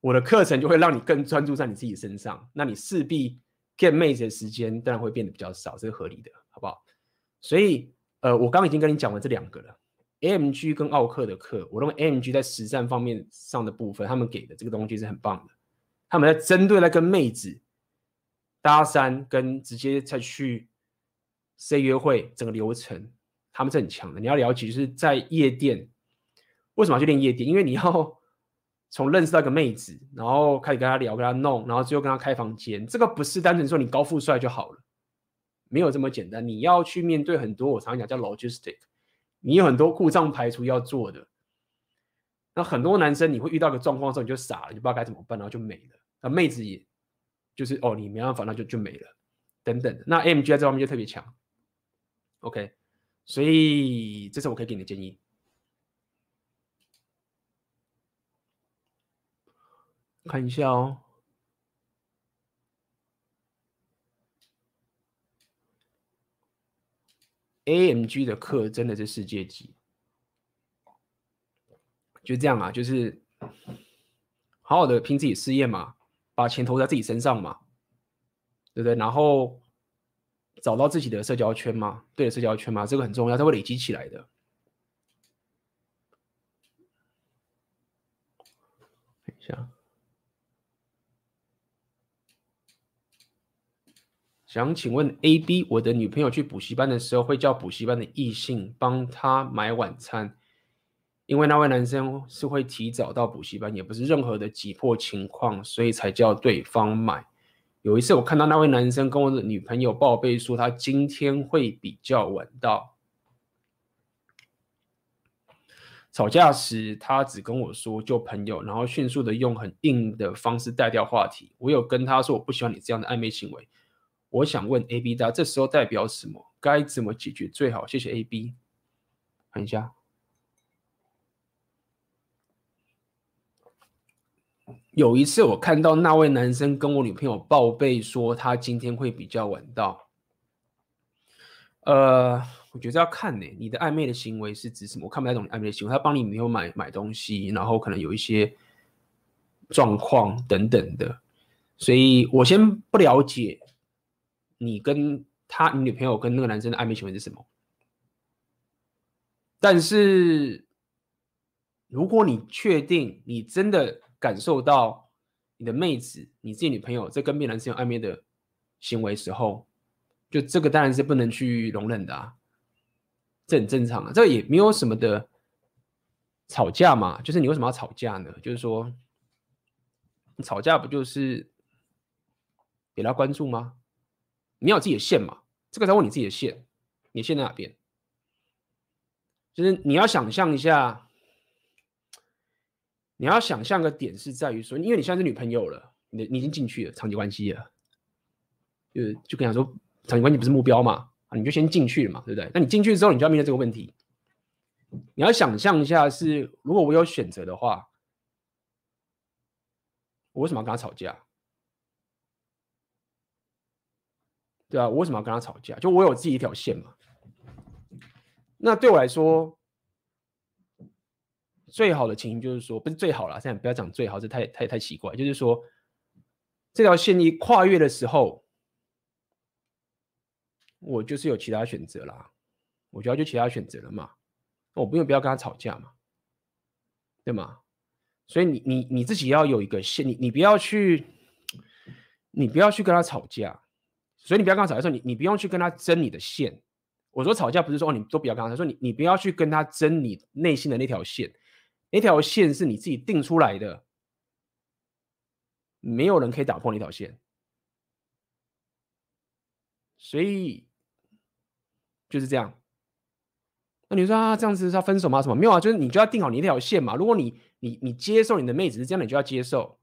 我的课程就会让你更专注在你自己身上，那你势必 get 妹子的时间当然会变得比较少，这是合理的，好不好？所以呃，我刚刚已经跟你讲完这两个了，AMG 跟奥克的课，我认为 AMG 在实战方面上的部分，他们给的这个东西是很棒的。他们在针对那个妹子搭讪跟直接再去 say 约会整个流程，他们是很强的。你要了解，就是在夜店为什么要去练夜店？因为你要从认识到一个妹子，然后开始跟她聊、跟她弄，然后最后跟她开房间。这个不是单纯说你高富帅就好了，没有这么简单。你要去面对很多，我常常讲叫 logistic，你有很多故障排除要做的。那很多男生你会遇到一个状况的时候，你就傻了，你不知道该怎么办，然后就没了。那妹子也就是哦，你没办法，那就就没了，等等。那 M G 在这方面就特别强，OK，所以这是我可以给你的建议。看一下哦，AMG 的课真的是世界级。就这样啊，就是好好的拼自己事业嘛，把钱投在自己身上嘛，对不对？然后找到自己的社交圈嘛，对的社交圈嘛，这个很重要，它会累积起来的。等一下，想请问 AB，我的女朋友去补习班的时候，会叫补习班的异性帮她买晚餐。因为那位男生是会提早到补习班，也不是任何的急迫情况，所以才叫对方买。有一次我看到那位男生跟我的女朋友报备说他今天会比较晚到，吵架时他只跟我说就朋友，然后迅速的用很硬的方式带掉话题。我有跟他说我不喜欢你这样的暧昧行为。我想问 A B 大，这时候代表什么？该怎么解决最好？谢谢 A B。看一下。有一次，我看到那位男生跟我女朋友报备说他今天会比较晚到。呃，我觉得要看呢，你的暧昧的行为是指什么？我看不太懂你暧昧的行为。他帮你女朋友买买东西，然后可能有一些状况等等的，所以我先不了解你跟他你女朋友跟那个男生的暧昧行为是什么。但是如果你确定你真的。感受到你的妹子、你自己女朋友在跟别男生有暧昧的行为时候，就这个当然是不能去容忍的啊，这很正常啊，这也没有什么的吵架嘛，就是你为什么要吵架呢？就是说，吵架不就是给他关注吗？你要有自己的线嘛，这个才问你自己的线，你线在哪边？就是你要想象一下。你要想象个点是在于说，因为你现在是女朋友了，你你已经进去了长期关系了，就就跟他说长期关系不是目标嘛，啊，你就先进去了嘛，对不对？那你进去之后，你就要面对这个问题。你要想象一下，是如果我有选择的话，我为什么要跟他吵架？对啊，我为什么要跟他吵架？就我有自己一条线嘛。那对我来说。最好的情形就是说，不是最好了，现在不要讲最好，这太太太奇怪。就是说，这条线一跨越的时候，我就是有其他选择啦，我就要就其他选择了嘛，我不用不要跟他吵架嘛，对吗？所以你你你自己要有一个线，你你不要去，你不要去跟他吵架，所以你不要跟他吵架的时候，你你不用去跟他争你的线。我说吵架不是说哦你都不要跟他，说你你不要去跟他争你内心的那条线。那条线是你自己定出来的，没有人可以打破那条线，所以就是这样。那你说啊，这样子是要分手吗？什么没有啊？就是你就要定好你那条线嘛。如果你你你接受你的妹子是这样，你就要接受。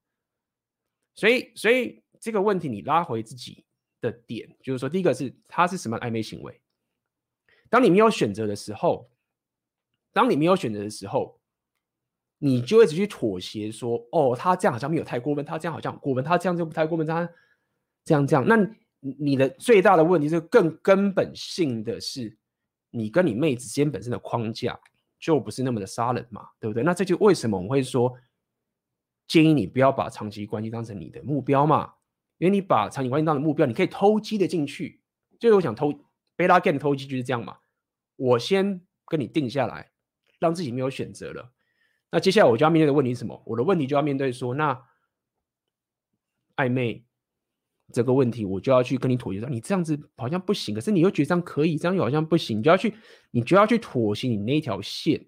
所以所以这个问题你拉回自己的点，就是说，第一个是他是什么暧昧行为？当你没有选择的时候，当你没有选择的时候。你就一直去妥协，说哦，他这样好像没有太过分，他这样好像过分，他这样就不太过分，他这样这样。那你的最大的问题是更根本性的是，你跟你妹子之间本身的框架就不是那么的杀人嘛，对不对？那这就为什么我会说建议你不要把长期关系当成你的目标嘛？因为你把场景关系当的目标，你可以偷鸡的进去。就是我想偷 beta game 的偷鸡就是这样嘛。我先跟你定下来，让自己没有选择了。那接下来我就要面对的问题是什么？我的问题就要面对说，那暧昧这个问题，我就要去跟你妥协，说你这样子好像不行，可是你又觉得这样可以，这样又好像不行，你就要去，你就要去妥协你那条线。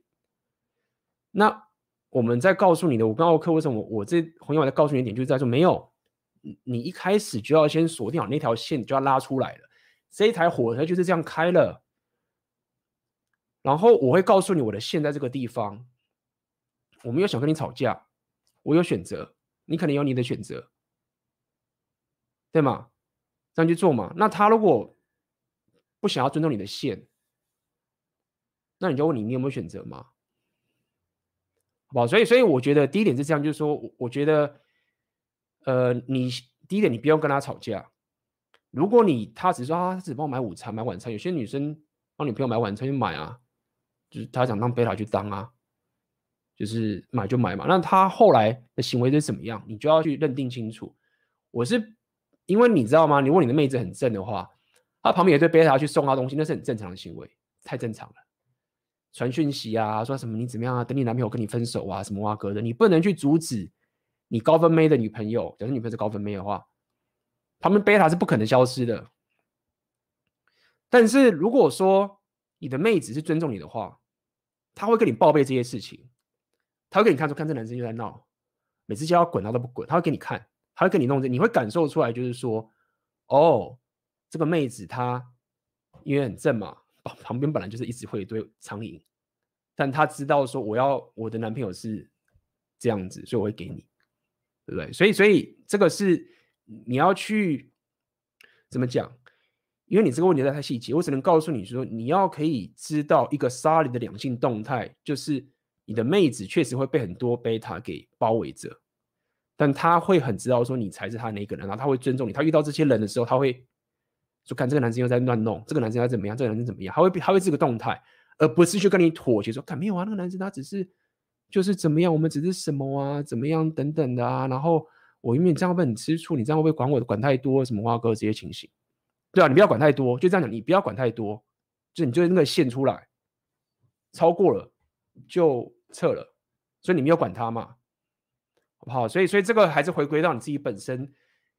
那我们在告诉你的，我跟奥客为什么我这红颜我在告诉你一点，就是在说，没有，你一开始就要先锁定好那条线，就要拉出来了。这一台火车就是这样开了，然后我会告诉你我的线在这个地方。我没有想跟你吵架，我有选择，你可能有你的选择，对吗？这样去做嘛。那他如果不想要尊重你的线，那你就问你，你有没有选择嘛？好吧？所以，所以我觉得第一点是这样，就是说，我觉得，呃，你第一点你不用跟他吵架。如果你他只是说啊，他只帮我买午餐、买晚餐，有些女生帮女朋友买晚餐就买啊，就是他想当贝塔去当啊。就是买就买嘛，那他后来的行为是怎么样？你就要去认定清楚。我是因为你知道吗？你问你的妹子很正的话，他旁边也对贝塔去送他东西，那是很正常的行为，太正常了。传讯息啊，说什么你怎么样啊？等你男朋友跟你分手啊，什么哇哥的，你不能去阻止你高分妹的女朋友。假设女朋友是高分妹的话，他们贝塔是不可能消失的。但是如果说你的妹子是尊重你的话，他会跟你报备这些事情。他会给你看，出看这男生又在闹，每次叫他滚他都不滚，他会给你看，他会跟你弄这，你会感受出来，就是说，哦，这个妹子她因为很正嘛，旁边本来就是一直会有一堆苍蝇，但他知道说我要我的男朋友是这样子，所以我会给你，对不对？所以所以这个是你要去怎么讲？因为你这个问题在太细节，我只能告诉你说，你要可以知道一个沙粒的两性动态，就是。你的妹子确实会被很多贝塔给包围着，但他会很知道说你才是他那个人，然后他会尊重你。他遇到这些人的时候，他会说：“看这个男生又在乱弄，这个男生要怎么样？这个男生怎么样？”他会他会这个动态，而不是去跟你妥协说：“看没有啊，那个男生他只是就是怎么样，我们只是什么啊，怎么样等等的啊。”然后我因为你这样会很吃醋，你这样会不会管我管太多？什么花哥这些情形，对啊，你不要管太多，就这样讲，你不要管太多，就你就那个线出来，超过了就。撤了，所以你没有管他嘛，好不好？所以，所以这个还是回归到你自己本身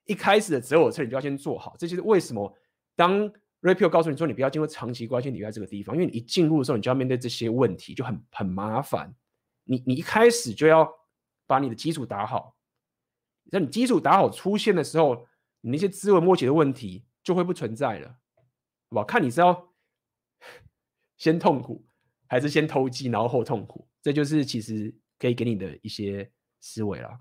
一开始的择偶策，你就要先做好。这就是为什么当 Rapio 告诉你说你不要经过长期关系，你在这个地方，因为你一进入的时候，你就要面对这些问题，就很很麻烦。你你一开始就要把你的基础打好，在你基础打好出现的时候，你那些枝微末节的问题就会不存在了，好吧？看你是要 先痛苦，还是先投机，然后后痛苦？这就是其实可以给你的一些思维了。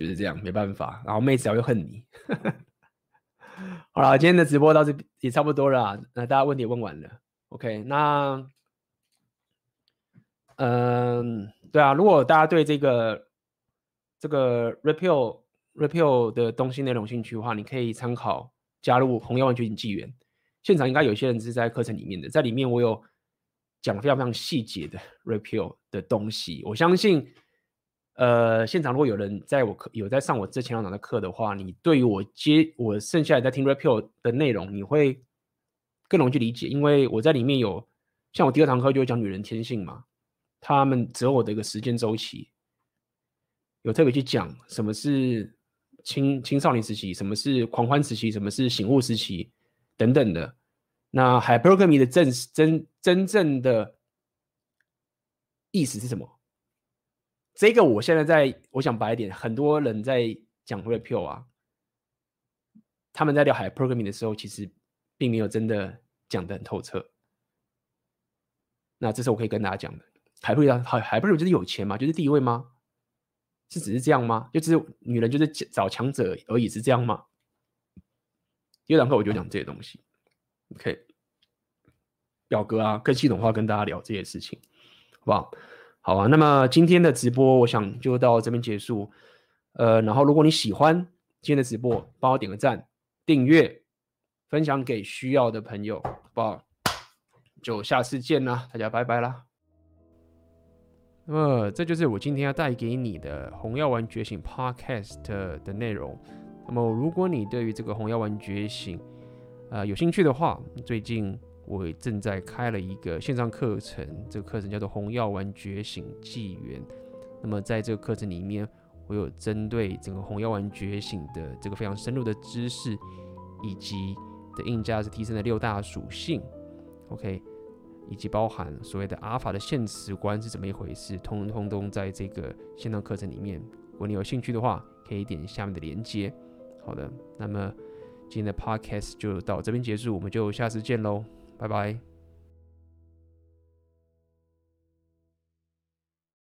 就是这样，没办法。然后妹子又会恨你。好了，今天的直播到这也差不多了。那大家问题也问完了，OK？那，嗯，对啊，如果大家对这个这个 repeal repeal 的东西内容兴趣的话，你可以参考加入红药丸觉醒纪元。现场应该有些人是在课程里面的，在里面我有讲非常非常细节的 repeal 的东西，我相信。呃，现场如果有人在我课有在上我这前两堂的课的话，你对于我接我剩下来在听 Rapio 的内容，你会更容易去理解，因为我在里面有像我第二堂课就会讲女人天性嘛，他们择偶的一个时间周期，有特别去讲什么是青青少年时期，什么是狂欢时期，什么是醒悟时期等等的。那 Hypergamy 的正真真正的意思是什么？这个我现在在，我想白一点，很多人在讲 Rapio 啊，他们在聊海 programming 的时候，其实并没有真的讲得很透彻。那这是我可以跟大家讲的，Hypergamy 还 Hypergamy 就是有钱吗？就是地位吗？是只是这样吗？就只是女人就是找强者而已，是这样吗？第二堂课我就讲这些东西，OK，表格啊，更系统化跟大家聊这些事情，好不好？好啊，那么今天的直播，我想就到这边结束。呃，然后如果你喜欢今天的直播，帮我点个赞、订阅、分享给需要的朋友，好不好？就下次见啦，大家拜拜啦。那么这就是我今天要带给你的红药丸觉醒 Podcast 的内容。那么如果你对于这个红药丸觉醒，呃，有兴趣的话，最近。我正在开了一个线上课程，这个课程叫做《红药丸觉醒纪元》。那么在这个课程里面，我有针对整个红药丸觉醒的这个非常深入的知识，以及的硬价值提升的六大属性，OK，以及包含所谓的阿尔法的现实观是怎么一回事，通通都在这个线上课程里面。如果你有兴趣的话，可以点下面的连接。好的，那么今天的 Podcast 就到这边结束，我们就下次见喽。拜拜。